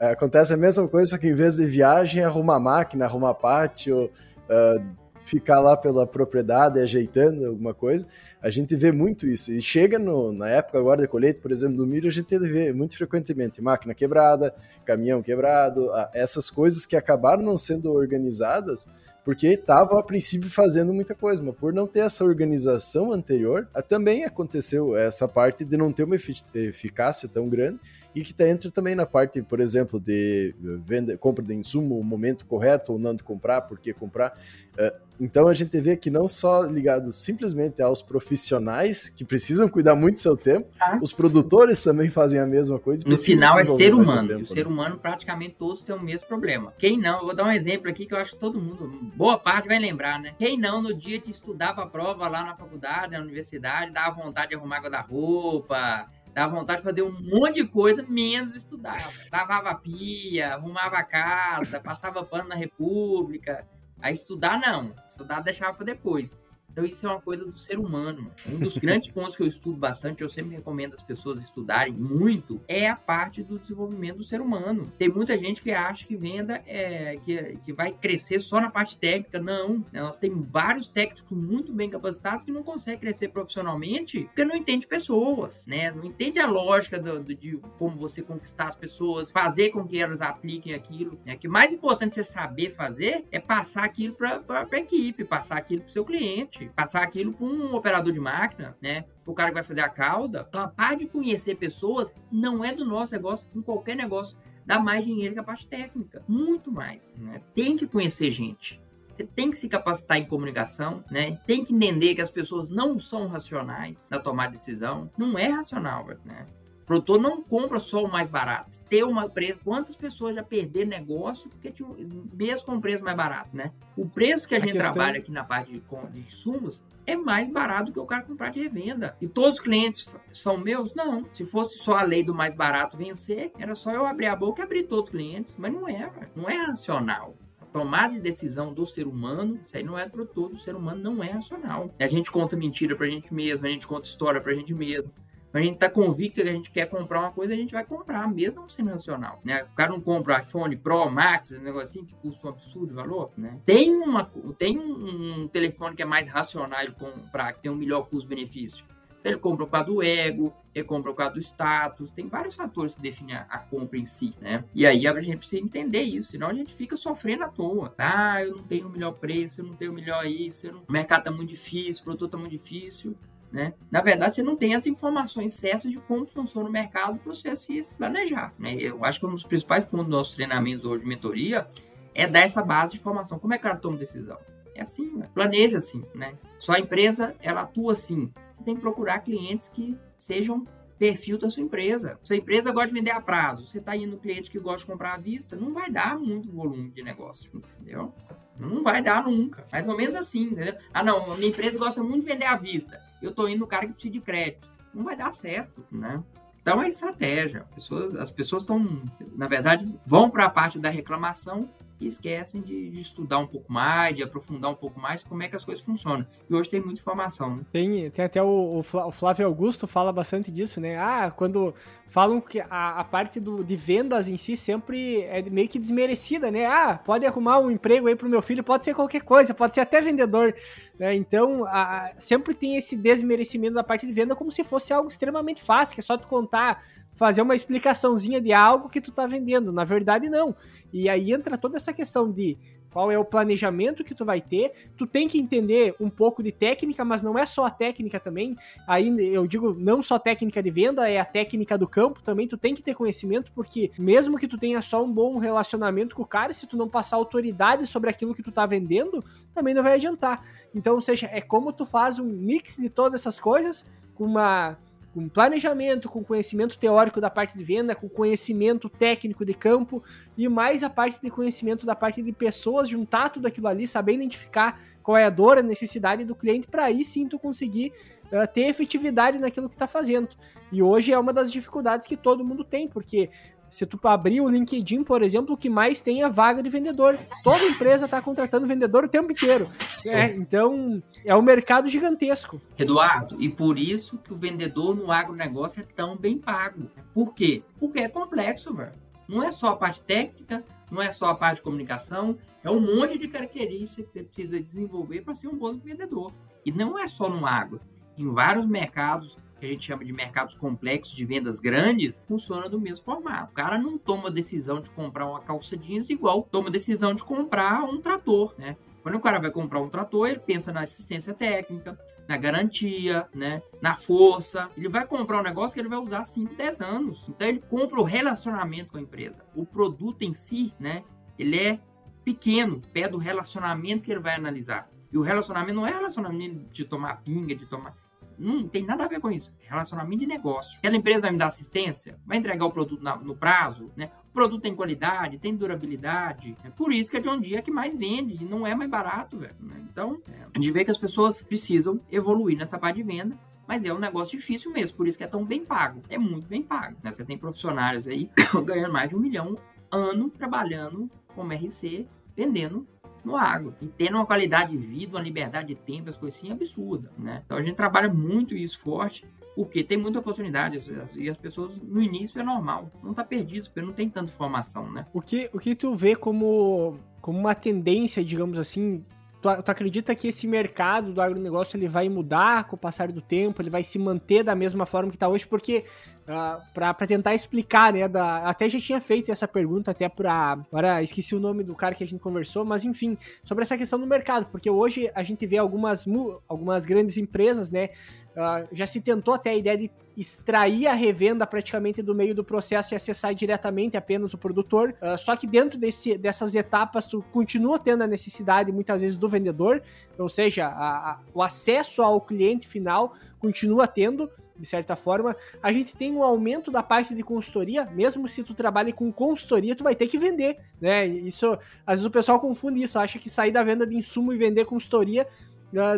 acontece a mesma coisa, só que em vez de viagem, arruma máquina, arruma pátio, uh, ficar lá pela propriedade ajeitando alguma coisa. A gente vê muito isso. E chega no, na época agora de colheita, por exemplo, no milho, a gente vê muito frequentemente máquina quebrada, caminhão quebrado, essas coisas que acabaram não sendo organizadas porque estavam a princípio fazendo muita coisa, mas por não ter essa organização anterior, também aconteceu essa parte de não ter uma eficácia tão grande e que tá, entra também na parte, por exemplo, de venda, compra de insumo, o momento correto ou não de comprar, por que comprar. Uh, então a gente vê que não só ligado simplesmente aos profissionais que precisam cuidar muito do seu tempo, ah. os produtores também fazem a mesma coisa. No final é ser humano. Tempo, o ser né? humano praticamente todos têm o mesmo problema. Quem não, eu vou dar um exemplo aqui que eu acho que todo mundo, boa parte vai lembrar, né? Quem não no dia de estudar para a prova lá na faculdade, na universidade, dava vontade de arrumar guarda-roupa, Dava vontade de fazer um monte de coisa, menos estudar. Lavava pia, arrumava a casa, passava pano na República. Aí estudar não. Estudar deixava para depois. Então isso é uma coisa do ser humano. Um dos grandes pontos que eu estudo bastante, eu sempre recomendo as pessoas estudarem muito, é a parte do desenvolvimento do ser humano. Tem muita gente que acha que venda é que, que vai crescer só na parte técnica. Não. Né? Nós temos vários técnicos muito bem capacitados que não conseguem crescer profissionalmente porque não entende pessoas, né? Não entende a lógica do, do, de como você conquistar as pessoas, fazer com que elas apliquem aquilo. Né? Que mais importante você saber fazer é passar aquilo para a equipe, passar aquilo para o seu cliente, passar aquilo para um operador de máquina, né? O cara que vai fazer a cauda. Então, a parte de conhecer pessoas não é do nosso negócio, em qualquer negócio dá mais dinheiro que a parte técnica, muito mais. Né? Tem que conhecer gente. Você tem que se capacitar em comunicação, né? Tem que entender que as pessoas não são racionais na tomar decisão. Não é racional, né? Produtor não compra só o mais barato. Ter uma preço, quantas pessoas já perderam negócio porque tinha, mesmo com o preço mais barato, né? O preço que a, a gente questão... trabalha aqui na parte de, de insumos é mais barato do que o cara comprar de revenda. E todos os clientes são meus? Não. Se fosse só a lei do mais barato vencer, era só eu abrir a boca e abrir todos os clientes. Mas não é, não é racional tomada de decisão do ser humano, isso aí não é para todo, o ser humano não é racional. A gente conta mentira pra gente mesmo, a gente conta história pra gente mesmo. A gente tá convicto que a gente quer comprar uma coisa, a gente vai comprar, mesmo sendo racional, né? O cara não compra iPhone Pro, Max, um negocinho que custa um absurdo valor, né? Tem, uma, tem um, telefone que é mais racional de comprar, que tem um melhor custo-benefício ele compra por causa do ego, ele compra por causa do status, tem vários fatores que definem a, compra em si, né? E aí a gente precisa entender isso, senão a gente fica sofrendo à toa. Ah, eu não tenho o melhor preço, eu não tenho o melhor isso, não... o mercado tá muito difícil, o produto tá muito difícil. Né? Na verdade, você não tem as informações certas de como funciona o mercado para você se planejar. Né? Eu acho que um dos principais pontos dos nossos treinamentos hoje de mentoria é dar essa base de informação. Como é que cara toma decisão? É assim, né? planeja assim, né? Sua empresa, ela atua assim tem que procurar clientes que sejam perfil da sua empresa. Sua empresa gosta de vender a prazo, você está indo no cliente que gosta de comprar à vista, não vai dar muito volume de negócio, entendeu? Não vai dar nunca. Mais ou menos assim, entendeu? Ah, não, minha empresa gosta muito de vender à vista. Eu estou indo no cara que precisa de crédito. Não vai dar certo, né? Então é estratégia. Pessoas, as pessoas estão, na verdade, vão para a parte da reclamação e esquecem de, de, estudar um pouco mais, de aprofundar um pouco mais como é que as coisas funcionam. E hoje tem muita informação, né? Tem, tem até o, o Flávio Augusto fala bastante disso, né? Ah, quando falam que a, a parte do, de vendas em si sempre é meio que desmerecida, né? Ah, pode arrumar um emprego aí pro meu filho, pode ser qualquer coisa, pode ser até vendedor, né? Então, a, sempre tem esse desmerecimento da parte de venda como se fosse algo extremamente fácil, que é só tu contar fazer uma explicaçãozinha de algo que tu tá vendendo. Na verdade, não. E aí entra toda essa questão de qual é o planejamento que tu vai ter. Tu tem que entender um pouco de técnica, mas não é só a técnica também. Aí eu digo não só técnica de venda, é a técnica do campo também. Tu tem que ter conhecimento, porque mesmo que tu tenha só um bom relacionamento com o cara, se tu não passar autoridade sobre aquilo que tu tá vendendo, também não vai adiantar. Então, ou seja, é como tu faz um mix de todas essas coisas com uma com planejamento, com conhecimento teórico da parte de venda, com conhecimento técnico de campo e mais a parte de conhecimento da parte de pessoas, juntar tudo aquilo ali, saber identificar qual é a dor, a necessidade do cliente, para aí sim tu conseguir uh, ter efetividade naquilo que está fazendo. E hoje é uma das dificuldades que todo mundo tem, porque se tu abrir o LinkedIn, por exemplo, o que mais tem é vaga de vendedor. Toda empresa está contratando vendedor o tempo inteiro. É, então, é um mercado gigantesco. Eduardo, e por isso que o vendedor no agronegócio é tão bem pago. Por quê? Porque é complexo, velho. Não é só a parte técnica, não é só a parte de comunicação, é um monte de características que você precisa desenvolver para ser um bom vendedor. E não é só no agro. Em vários mercados, que a gente chama de mercados complexos de vendas grandes, funciona do mesmo formato. O cara não toma decisão de comprar uma calça jeans igual toma decisão de comprar um trator, né? Quando o cara vai comprar um trator, ele pensa na assistência técnica, na garantia, né? Na força. Ele vai comprar um negócio que ele vai usar 5, 10 anos. Então ele compra o relacionamento com a empresa. O produto em si, né? Ele é pequeno, pé do relacionamento que ele vai analisar. E o relacionamento não é relacionamento de tomar pinga, de tomar não tem nada a ver com isso. É relacionamento de negócio. Aquela empresa vai me dar assistência, vai entregar o produto na, no prazo, né? O produto tem qualidade, tem durabilidade. É por isso que a John Deere é que mais vende e não é mais barato, velho. Né? Então, é, a gente vê que as pessoas precisam evoluir nessa parte de venda. Mas é um negócio difícil mesmo, por isso que é tão bem pago. É muito bem pago. Né? Você tem profissionais aí ganhando mais de um milhão ano trabalhando como RC, vendendo no agro. E tendo uma qualidade de vida, uma liberdade de tempo, as coisas assim, absurda, né? Então a gente trabalha muito isso forte, porque tem muita oportunidade e as pessoas no início é normal, não tá perdido, porque não tem tanta informação, né? O que, o que tu vê como, como uma tendência, digamos assim, Tu, tu, acredita que esse mercado do agronegócio ele vai mudar com o passar do tempo, ele vai se manter da mesma forma que está hoje? Porque, uh, ah, para tentar explicar, né, da, até já tinha feito essa pergunta até para, agora esqueci o nome do cara que a gente conversou, mas enfim, sobre essa questão do mercado, porque hoje a gente vê algumas, algumas grandes empresas, né, Uh, já se tentou até a ideia de extrair a revenda praticamente do meio do processo e acessar diretamente apenas o produtor. Uh, só que dentro desse, dessas etapas, tu continua tendo a necessidade muitas vezes do vendedor, ou seja, a, a, o acesso ao cliente final continua tendo, de certa forma, a gente tem um aumento da parte de consultoria, mesmo se tu trabalha com consultoria, tu vai ter que vender, né? Isso, às vezes o pessoal confunde isso, acha que sair da venda de insumo e vender consultoria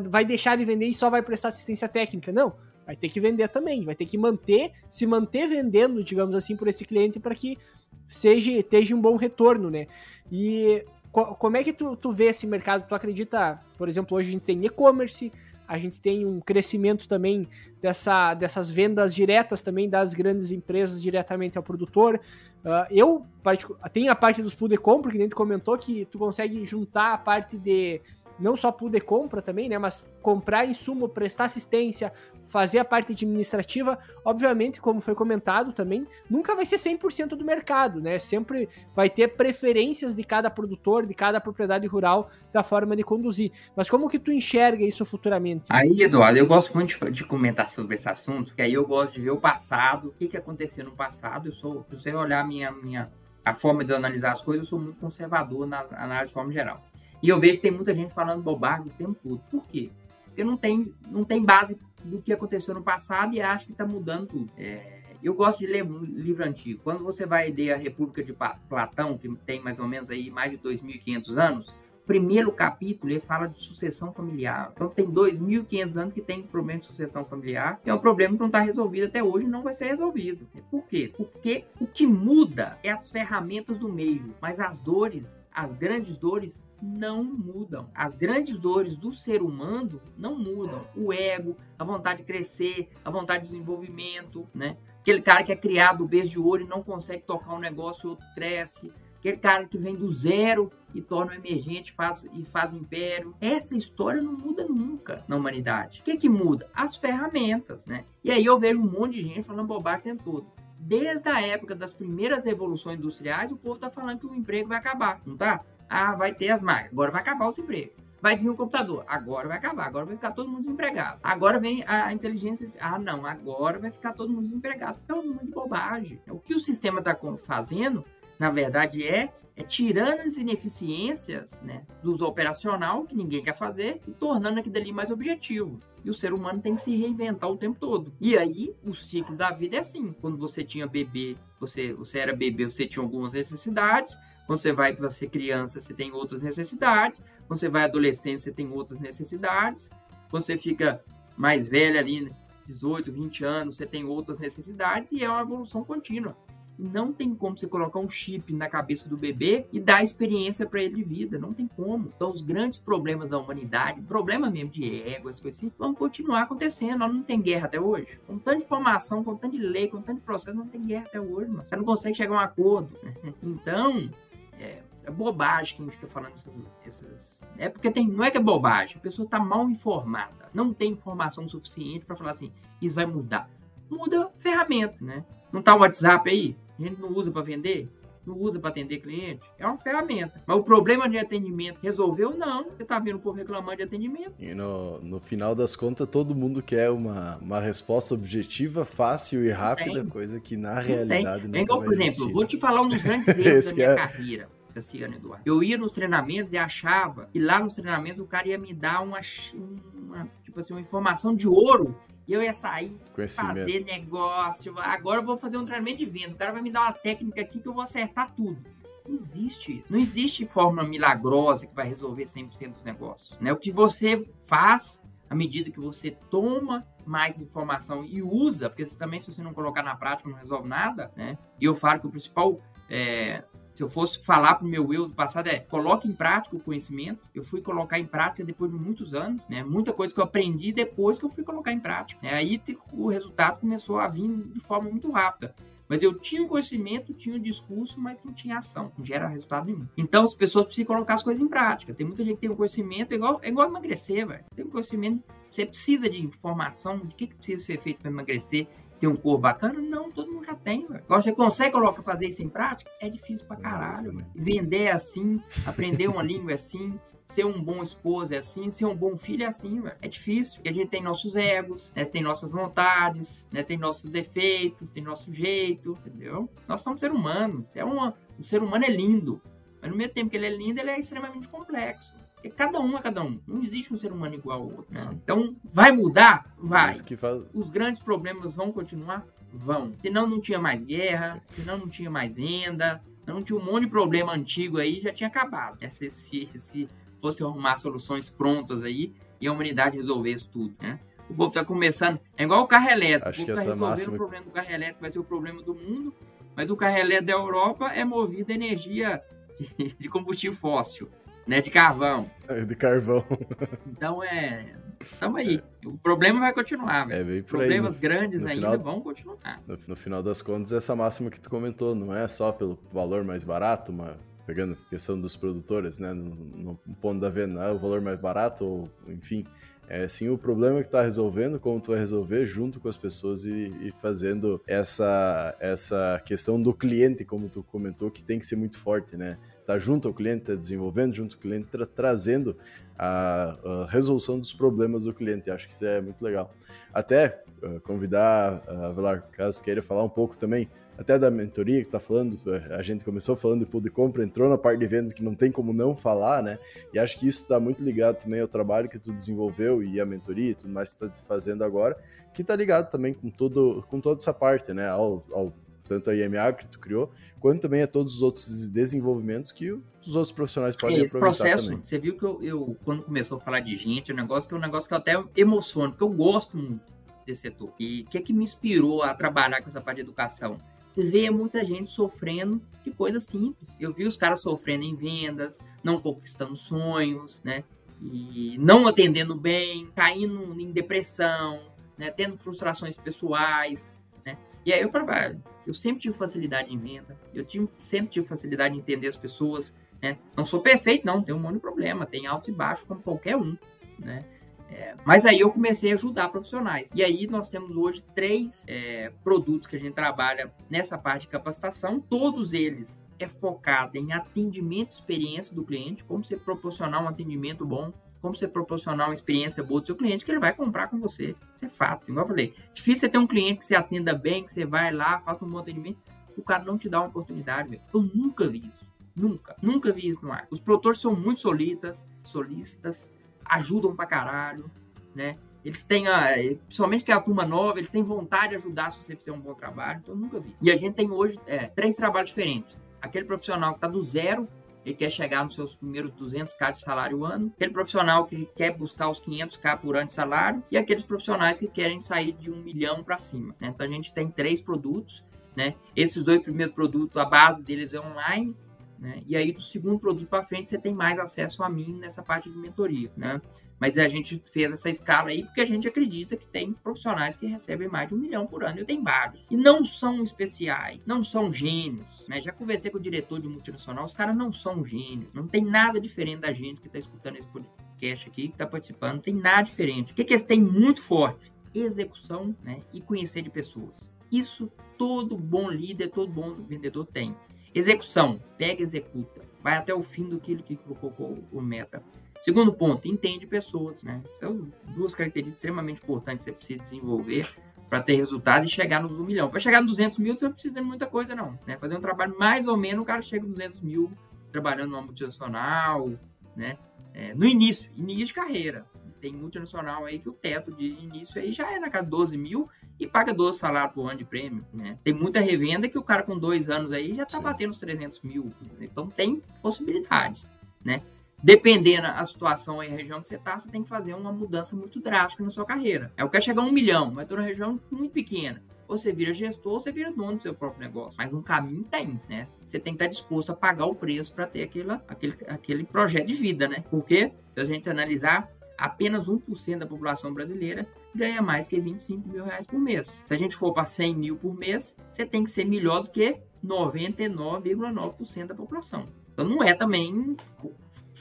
vai deixar de vender e só vai prestar assistência técnica. Não, vai ter que vender também, vai ter que manter, se manter vendendo, digamos assim, por esse cliente para que seja, esteja um bom retorno, né? E co como é que tu, tu vê esse mercado? Tu acredita, por exemplo, hoje a gente tem e-commerce, a gente tem um crescimento também dessa, dessas vendas diretas também das grandes empresas diretamente ao produtor. Uh, eu tenho a parte dos pool de compra, que nem tu comentou, que tu consegue juntar a parte de não só poder compra também, né, mas comprar insumo, prestar assistência, fazer a parte administrativa, obviamente, como foi comentado também, nunca vai ser 100% do mercado, né? Sempre vai ter preferências de cada produtor, de cada propriedade rural, da forma de conduzir. Mas como que tu enxerga isso futuramente? Aí, Eduardo, eu gosto muito de, comentar sobre esse assunto, que aí eu gosto de ver o passado, o que, que aconteceu no passado. Eu sou, se você olhar minha, minha a forma de eu analisar as coisas, eu sou muito conservador na análise de forma geral. E eu vejo que tem muita gente falando bobagem o tempo todo. Por quê? Porque não tem, não tem base do que aconteceu no passado e acha que está mudando tudo. É, eu gosto de ler um livro antigo. Quando você vai ler a República de Platão, que tem mais ou menos aí mais de 2.500 anos, primeiro capítulo ele fala de sucessão familiar. Então tem 2.500 anos que tem problema de sucessão familiar. É um problema que não está resolvido até hoje não vai ser resolvido. Por quê? Porque o que muda é as ferramentas do meio, mas as dores, as grandes dores não mudam. As grandes dores do ser humano não mudam. O ego, a vontade de crescer, a vontade de desenvolvimento, né? Aquele cara que é criado beijo de ouro e não consegue tocar um negócio, o outro cresce. Aquele cara que vem do zero e torna um emergente faz, e faz império. Essa história não muda nunca na humanidade. O que, que muda? As ferramentas, né? E aí eu vejo um monte de gente falando bobagem o tempo todo. Desde a época das primeiras revoluções industriais, o povo tá falando que o emprego vai acabar, não tá? Ah, vai ter as máquinas. Agora vai acabar os empregos. Vai vir um computador. Agora vai acabar. Agora vai ficar todo mundo desempregado. Agora vem a inteligência. Ah, não. Agora vai ficar todo mundo desempregado. Então, é de bobagem. O que o sistema está fazendo, na verdade, é é tirando as ineficiências né, do operacional, que ninguém quer fazer, e tornando aquilo ali mais objetivo. E o ser humano tem que se reinventar o tempo todo. E aí, o ciclo da vida é assim. Quando você tinha bebê, você, você era bebê, você tinha algumas necessidades. Quando você vai para ser criança, você tem outras necessidades. Quando você vai adolescente, você tem outras necessidades. Quando você fica mais velho ali, 18, 20 anos, você tem outras necessidades e é uma evolução contínua. Não tem como você colocar um chip na cabeça do bebê e dar experiência para ele de vida. Não tem como. Então, os grandes problemas da humanidade, problema mesmo de ego, as coisas assim, vão continuar acontecendo. Não tem guerra até hoje. Com tanta informação, com tanta lei, com tanto processo, não tem guerra até hoje, mano. Você não consegue chegar a um acordo. Então, é, é bobagem quem fica falando essas, essas. É porque tem. Não é que é bobagem, a pessoa está mal informada. Não tem informação suficiente para falar assim, isso vai mudar. Muda ferramenta, né? Não tá o WhatsApp aí? A gente não usa para vender? Não usa para atender cliente? É uma ferramenta. Mas o problema de atendimento resolveu? Não. Você tá vendo o povo reclamando de atendimento. E no, no final das contas, todo mundo quer uma, uma resposta objetiva, fácil e rápida, coisa que na não realidade tem. não é igual, por exemplo, vou te falar um dos grandes erros da minha é... carreira Cassiano Eduardo. Eu ia nos treinamentos e achava que lá nos treinamentos o cara ia me dar uma, uma tipo assim, uma informação de ouro e eu ia sair, fazer negócio. Agora eu vou fazer um treinamento de venda. O cara vai me dar uma técnica aqui que eu vou acertar tudo. Não existe. Não existe fórmula milagrosa que vai resolver 100% dos negócios. Né? O que você faz à medida que você toma mais informação e usa, porque também se você não colocar na prática não resolve nada, né? E eu falo que o principal é, se eu fosse falar para o meu eu do passado, é coloque em prática o conhecimento. Eu fui colocar em prática depois de muitos anos, né? Muita coisa que eu aprendi depois que eu fui colocar em prática. Né? Aí o resultado começou a vir de forma muito rápida. Mas eu tinha o conhecimento, tinha o discurso, mas não tinha ação, não gera resultado nenhum. Então as pessoas precisam colocar as coisas em prática. Tem muita gente que tem um conhecimento, é igual, é igual emagrecer, velho. Tem conhecimento, você precisa de informação de que, que precisa ser feito para emagrecer, ter um corpo bacana? Não, todo mundo já tem, velho. Você consegue colocar, fazer isso em prática? É difícil pra caralho, velho. Vender é assim, aprender uma língua é assim, ser um bom esposo é assim, ser um bom filho é assim, velho. É difícil. Porque a gente tem nossos egos, né? Tem nossas vontades, né? Tem nossos defeitos, tem nosso jeito, entendeu? Nós somos ser humano. É uma, o ser humano é lindo. Mas no mesmo tempo que ele é lindo, ele é extremamente complexo. Porque cada um é cada um. Não existe um ser humano igual ao outro. Né? Então, vai mudar? Vai. Faz... Os grandes problemas vão continuar? Vão. Senão não tinha mais guerra, senão não tinha mais venda, não tinha um monte de problema antigo aí, já tinha acabado. É, se, se, se fosse arrumar soluções prontas aí e a humanidade resolvesse tudo, né? O povo está começando. É igual o carro elétrico. Acho o povo está resolvendo máxima... o problema do carro elétrico, vai ser o problema do mundo, mas o carro elétrico da Europa é movido a energia de combustível fóssil, né? De carvão. É, de carvão. Então é. Tamo aí. O problema vai continuar, velho. É, Problemas aí, no, grandes no ainda final, vão continuar. No, no, final das contas, essa máxima que tu comentou, não é só pelo valor mais barato, mas pegando a questão dos produtores, né, no, no ponto da venda, é o valor mais barato, ou enfim, é sim o problema que está resolvendo, como tu vai resolver junto com as pessoas e, e, fazendo essa, essa questão do cliente, como tu comentou, que tem que ser muito forte, né? Tá junto ao cliente, tá desenvolvendo junto ao cliente, tra trazendo a, a, resolução dos problemas do cliente. Acho que isso é muito legal. Até uh, convidar a Velar, caso queira falar um pouco também até da mentoria que tá falando, a gente começou falando de pool de compra, entrou na parte de vendas que não tem como não falar, né? E acho que isso está muito ligado também ao trabalho que tu desenvolveu e a mentoria e tudo mais que tu tá fazendo agora, que tá ligado também com, todo, com toda essa parte, né? Ao, ao tanto a IMA que tu criou, quanto também a todos os outros desenvolvimentos que os outros profissionais podem Esse aproveitar processo, também. Você viu que eu, eu, quando começou a falar de gente, é um negócio que é um negócio que eu até emociono, porque eu gosto muito desse setor. E o que, é que me inspirou a trabalhar com essa parte de educação? ver muita gente sofrendo de coisas simples. Eu vi os caras sofrendo em vendas, não conquistando sonhos, né? E não atendendo bem, caindo em depressão, né? tendo frustrações pessoais? E aí eu falei, eu sempre tive facilidade em venda, eu tive, sempre tive facilidade em entender as pessoas, né? Não sou perfeito, não, tem um monte de problema, tem alto e baixo como qualquer um, né? É, mas aí eu comecei a ajudar profissionais. E aí nós temos hoje três é, produtos que a gente trabalha nessa parte de capacitação. Todos eles é focado em atendimento e experiência do cliente, como você proporcionar um atendimento bom, como você proporcionar uma experiência boa do seu cliente, que ele vai comprar com você. Isso é fato. Igual eu falei, difícil você ter um cliente que você atenda bem, que você vai lá, faça um bom atendimento, o cara não te dá uma oportunidade. Eu nunca vi isso. Nunca. Nunca vi isso no ar. Os produtores são muito solitas, solistas, ajudam pra caralho, né? Eles têm, a, principalmente que é a turma nova, eles têm vontade de ajudar se você fizer um bom trabalho, então eu nunca vi. E a gente tem hoje é, três trabalhos diferentes. Aquele profissional que está do zero, ele quer chegar nos seus primeiros 200k de salário ano, aquele profissional que quer buscar os 500k por ano de salário e aqueles profissionais que querem sair de um milhão para cima. Né? Então a gente tem três produtos, né? Esses dois primeiros produtos, a base deles é online, né? E aí, do segundo produto para frente, você tem mais acesso a mim nessa parte de mentoria. Né? Mas a gente fez essa escala aí porque a gente acredita que tem profissionais que recebem mais de um milhão por ano. Eu tenho vários. E não são especiais, não são gênios. Né? Já conversei com o diretor de multinacional, os caras não são gênios. Não tem nada diferente da gente que está escutando esse podcast aqui, que está participando. Não tem nada diferente. O que, que eles têm muito forte? Execução né? e conhecer de pessoas. Isso todo bom líder, todo bom vendedor tem. Execução, pega e executa. Vai até o fim do que colocou o meta. Segundo ponto, entende pessoas. Né? São duas características extremamente importantes que você precisa desenvolver para ter resultado e chegar nos 1 milhão. Para chegar nos 200 mil, você não precisa de muita coisa, não. Né? Fazer um trabalho mais ou menos, o cara chega nos 200 mil trabalhando numa multinacional, né? É, no início, início de carreira. Tem multinacional aí que o teto de início aí já é na casa de 12 mil e paga 12 salários por ano de prêmio. Né? Tem muita revenda que o cara com dois anos aí já está batendo os 300 mil. Então tem possibilidades, né? Dependendo da situação e região que você está, você tem que fazer uma mudança muito drástica na sua carreira. É o que é chegar a um milhão, mas estou numa região muito pequena. ou você vira gestor, ou você vira dono do seu próprio negócio. Mas um caminho tem, né? Você tem que estar disposto a pagar o preço para ter aquele, aquele, aquele projeto de vida, né? Porque, se a gente analisar, apenas 1% da população brasileira ganha mais que 25 mil reais por mês. Se a gente for para 100 mil por mês, você tem que ser melhor do que 99,9% da população. Então não é também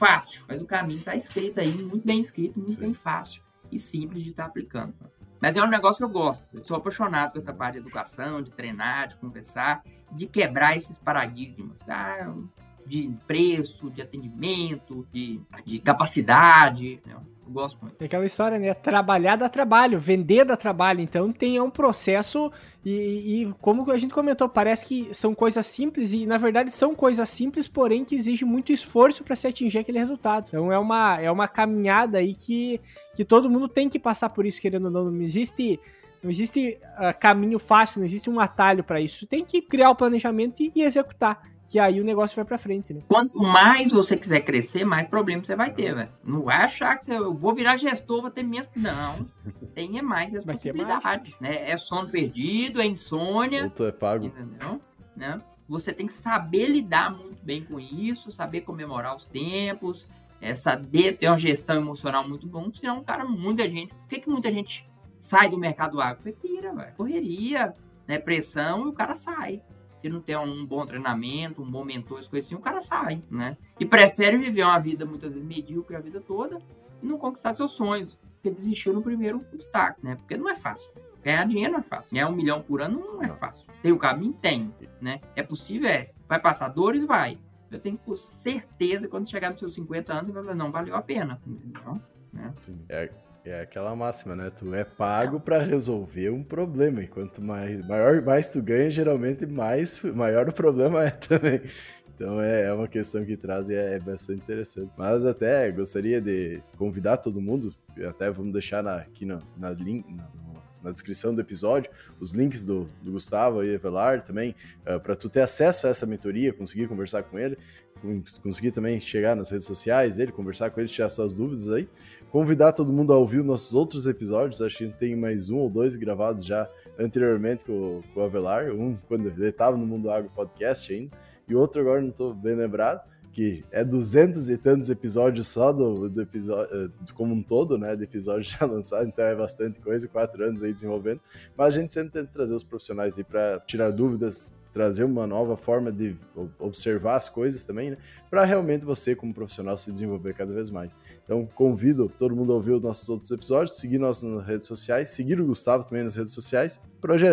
fácil, mas o caminho está escrito aí, muito bem escrito, muito Sim. bem fácil e simples de estar tá aplicando. Mas é um negócio que eu gosto. Eu sou apaixonado com essa parte de educação, de treinar, de conversar, de quebrar esses paradigmas. Tá? De preço, de atendimento, de, de capacidade. Né? Eu gosto muito. Tem aquela história, né? Trabalhar dá trabalho, vender dá trabalho. Então tem um processo e, e, como a gente comentou, parece que são coisas simples e na verdade são coisas simples, porém que exigem muito esforço para se atingir aquele resultado. Então é uma, é uma caminhada aí que, que todo mundo tem que passar por isso, querendo ou não. Não existe não existe uh, caminho fácil, não existe um atalho para isso. Tem que criar o planejamento e, e executar que aí o negócio vai para frente, né? Quanto mais você quiser crescer, mais problemas você vai ter, velho. Não vai achar que você, eu vou virar gestor, vou ter menos. Não. Tenha mais responsabilidade. Mais. Né? É sono perdido, é insônia. Outro é pago. Entendeu? Né? Você tem que saber lidar muito bem com isso, saber comemorar os tempos, é, saber ter uma gestão emocional muito bom, senão, cara, muita gente. Por que, que muita gente sai do mercado agro? Porque pira, velho. Correria, né? Pressão e o cara sai se não tem um bom treinamento, um bom mentor, coisas assim, o cara sai, né? E prefere viver uma vida muitas vezes medíocre a vida toda e não conquistar seus sonhos, porque desistiu no primeiro obstáculo, né? Porque não é fácil. Ganhar dinheiro não é fácil. Ganhar um milhão por ano não é fácil. Tem o caminho? Tem, né? É possível? É. Vai passar dores? Vai. Eu tenho por certeza quando chegar nos seus 50 anos, você vai falar, não, valeu a pena. Entendeu? Né? Sim. É, é aquela máxima, né? Tu é pago para resolver um problema. E quanto mais, maior, mais tu ganha, geralmente mais maior o problema é também. Então é, é uma questão que traz e é, é bastante interessante. Mas até gostaria de convidar todo mundo, até vamos deixar na, aqui na, na, link, na, na descrição do episódio, os links do, do Gustavo e Evelar também, uh, eh, para tu ter acesso a essa mentoria, conseguir conversar com ele, conseguir também chegar nas redes sociais dele, conversar com ele, tirar suas dúvidas aí. Convidar todo mundo a ouvir nossos outros episódios, acho que tem mais um ou dois gravados já anteriormente com, com o Avelar, um quando ele estava no Mundo Agro Podcast ainda, e outro agora não estou bem lembrado, que é duzentos e tantos episódios só do, do episódio, eh, como um todo, né, de episódio já lançado, então é bastante coisa, quatro anos aí desenvolvendo, mas a gente sempre tenta trazer os profissionais aí para tirar dúvidas, trazer uma nova forma de observar as coisas também, né? Para realmente você, como profissional, se desenvolver cada vez mais. Então, convido todo mundo a ouvir os nossos outros episódios, seguir nossas redes sociais, seguir o Gustavo também nas redes sociais.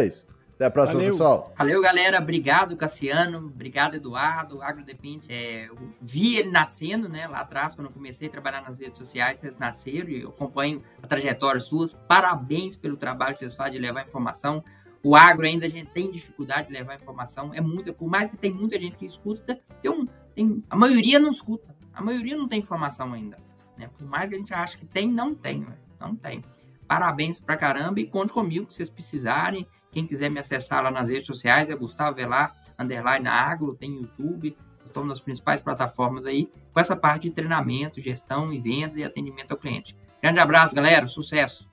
Isso. Até a próxima, Valeu. pessoal. Valeu, galera. Obrigado, Cassiano. Obrigado, Eduardo. Agro Depende. É, eu vi ele nascendo, né? Lá atrás, quando eu comecei a trabalhar nas redes sociais, vocês nasceram e eu acompanho a trajetória suas. Parabéns pelo trabalho que vocês fazem de levar informação o agro ainda a gente tem dificuldade de levar informação, é muita, por mais que tem muita gente que escuta, tem um, tem, a maioria não escuta, a maioria não tem informação ainda, né? Por mais que a gente ache que tem, não tem, véio, não tem. Parabéns pra caramba e conte comigo se vocês precisarem. Quem quiser me acessar lá nas redes sociais é Gustavo Velar, underline agro, tem YouTube, estamos nas principais plataformas aí, com essa parte de treinamento, gestão e vendas e atendimento ao cliente. Grande abraço, galera, sucesso!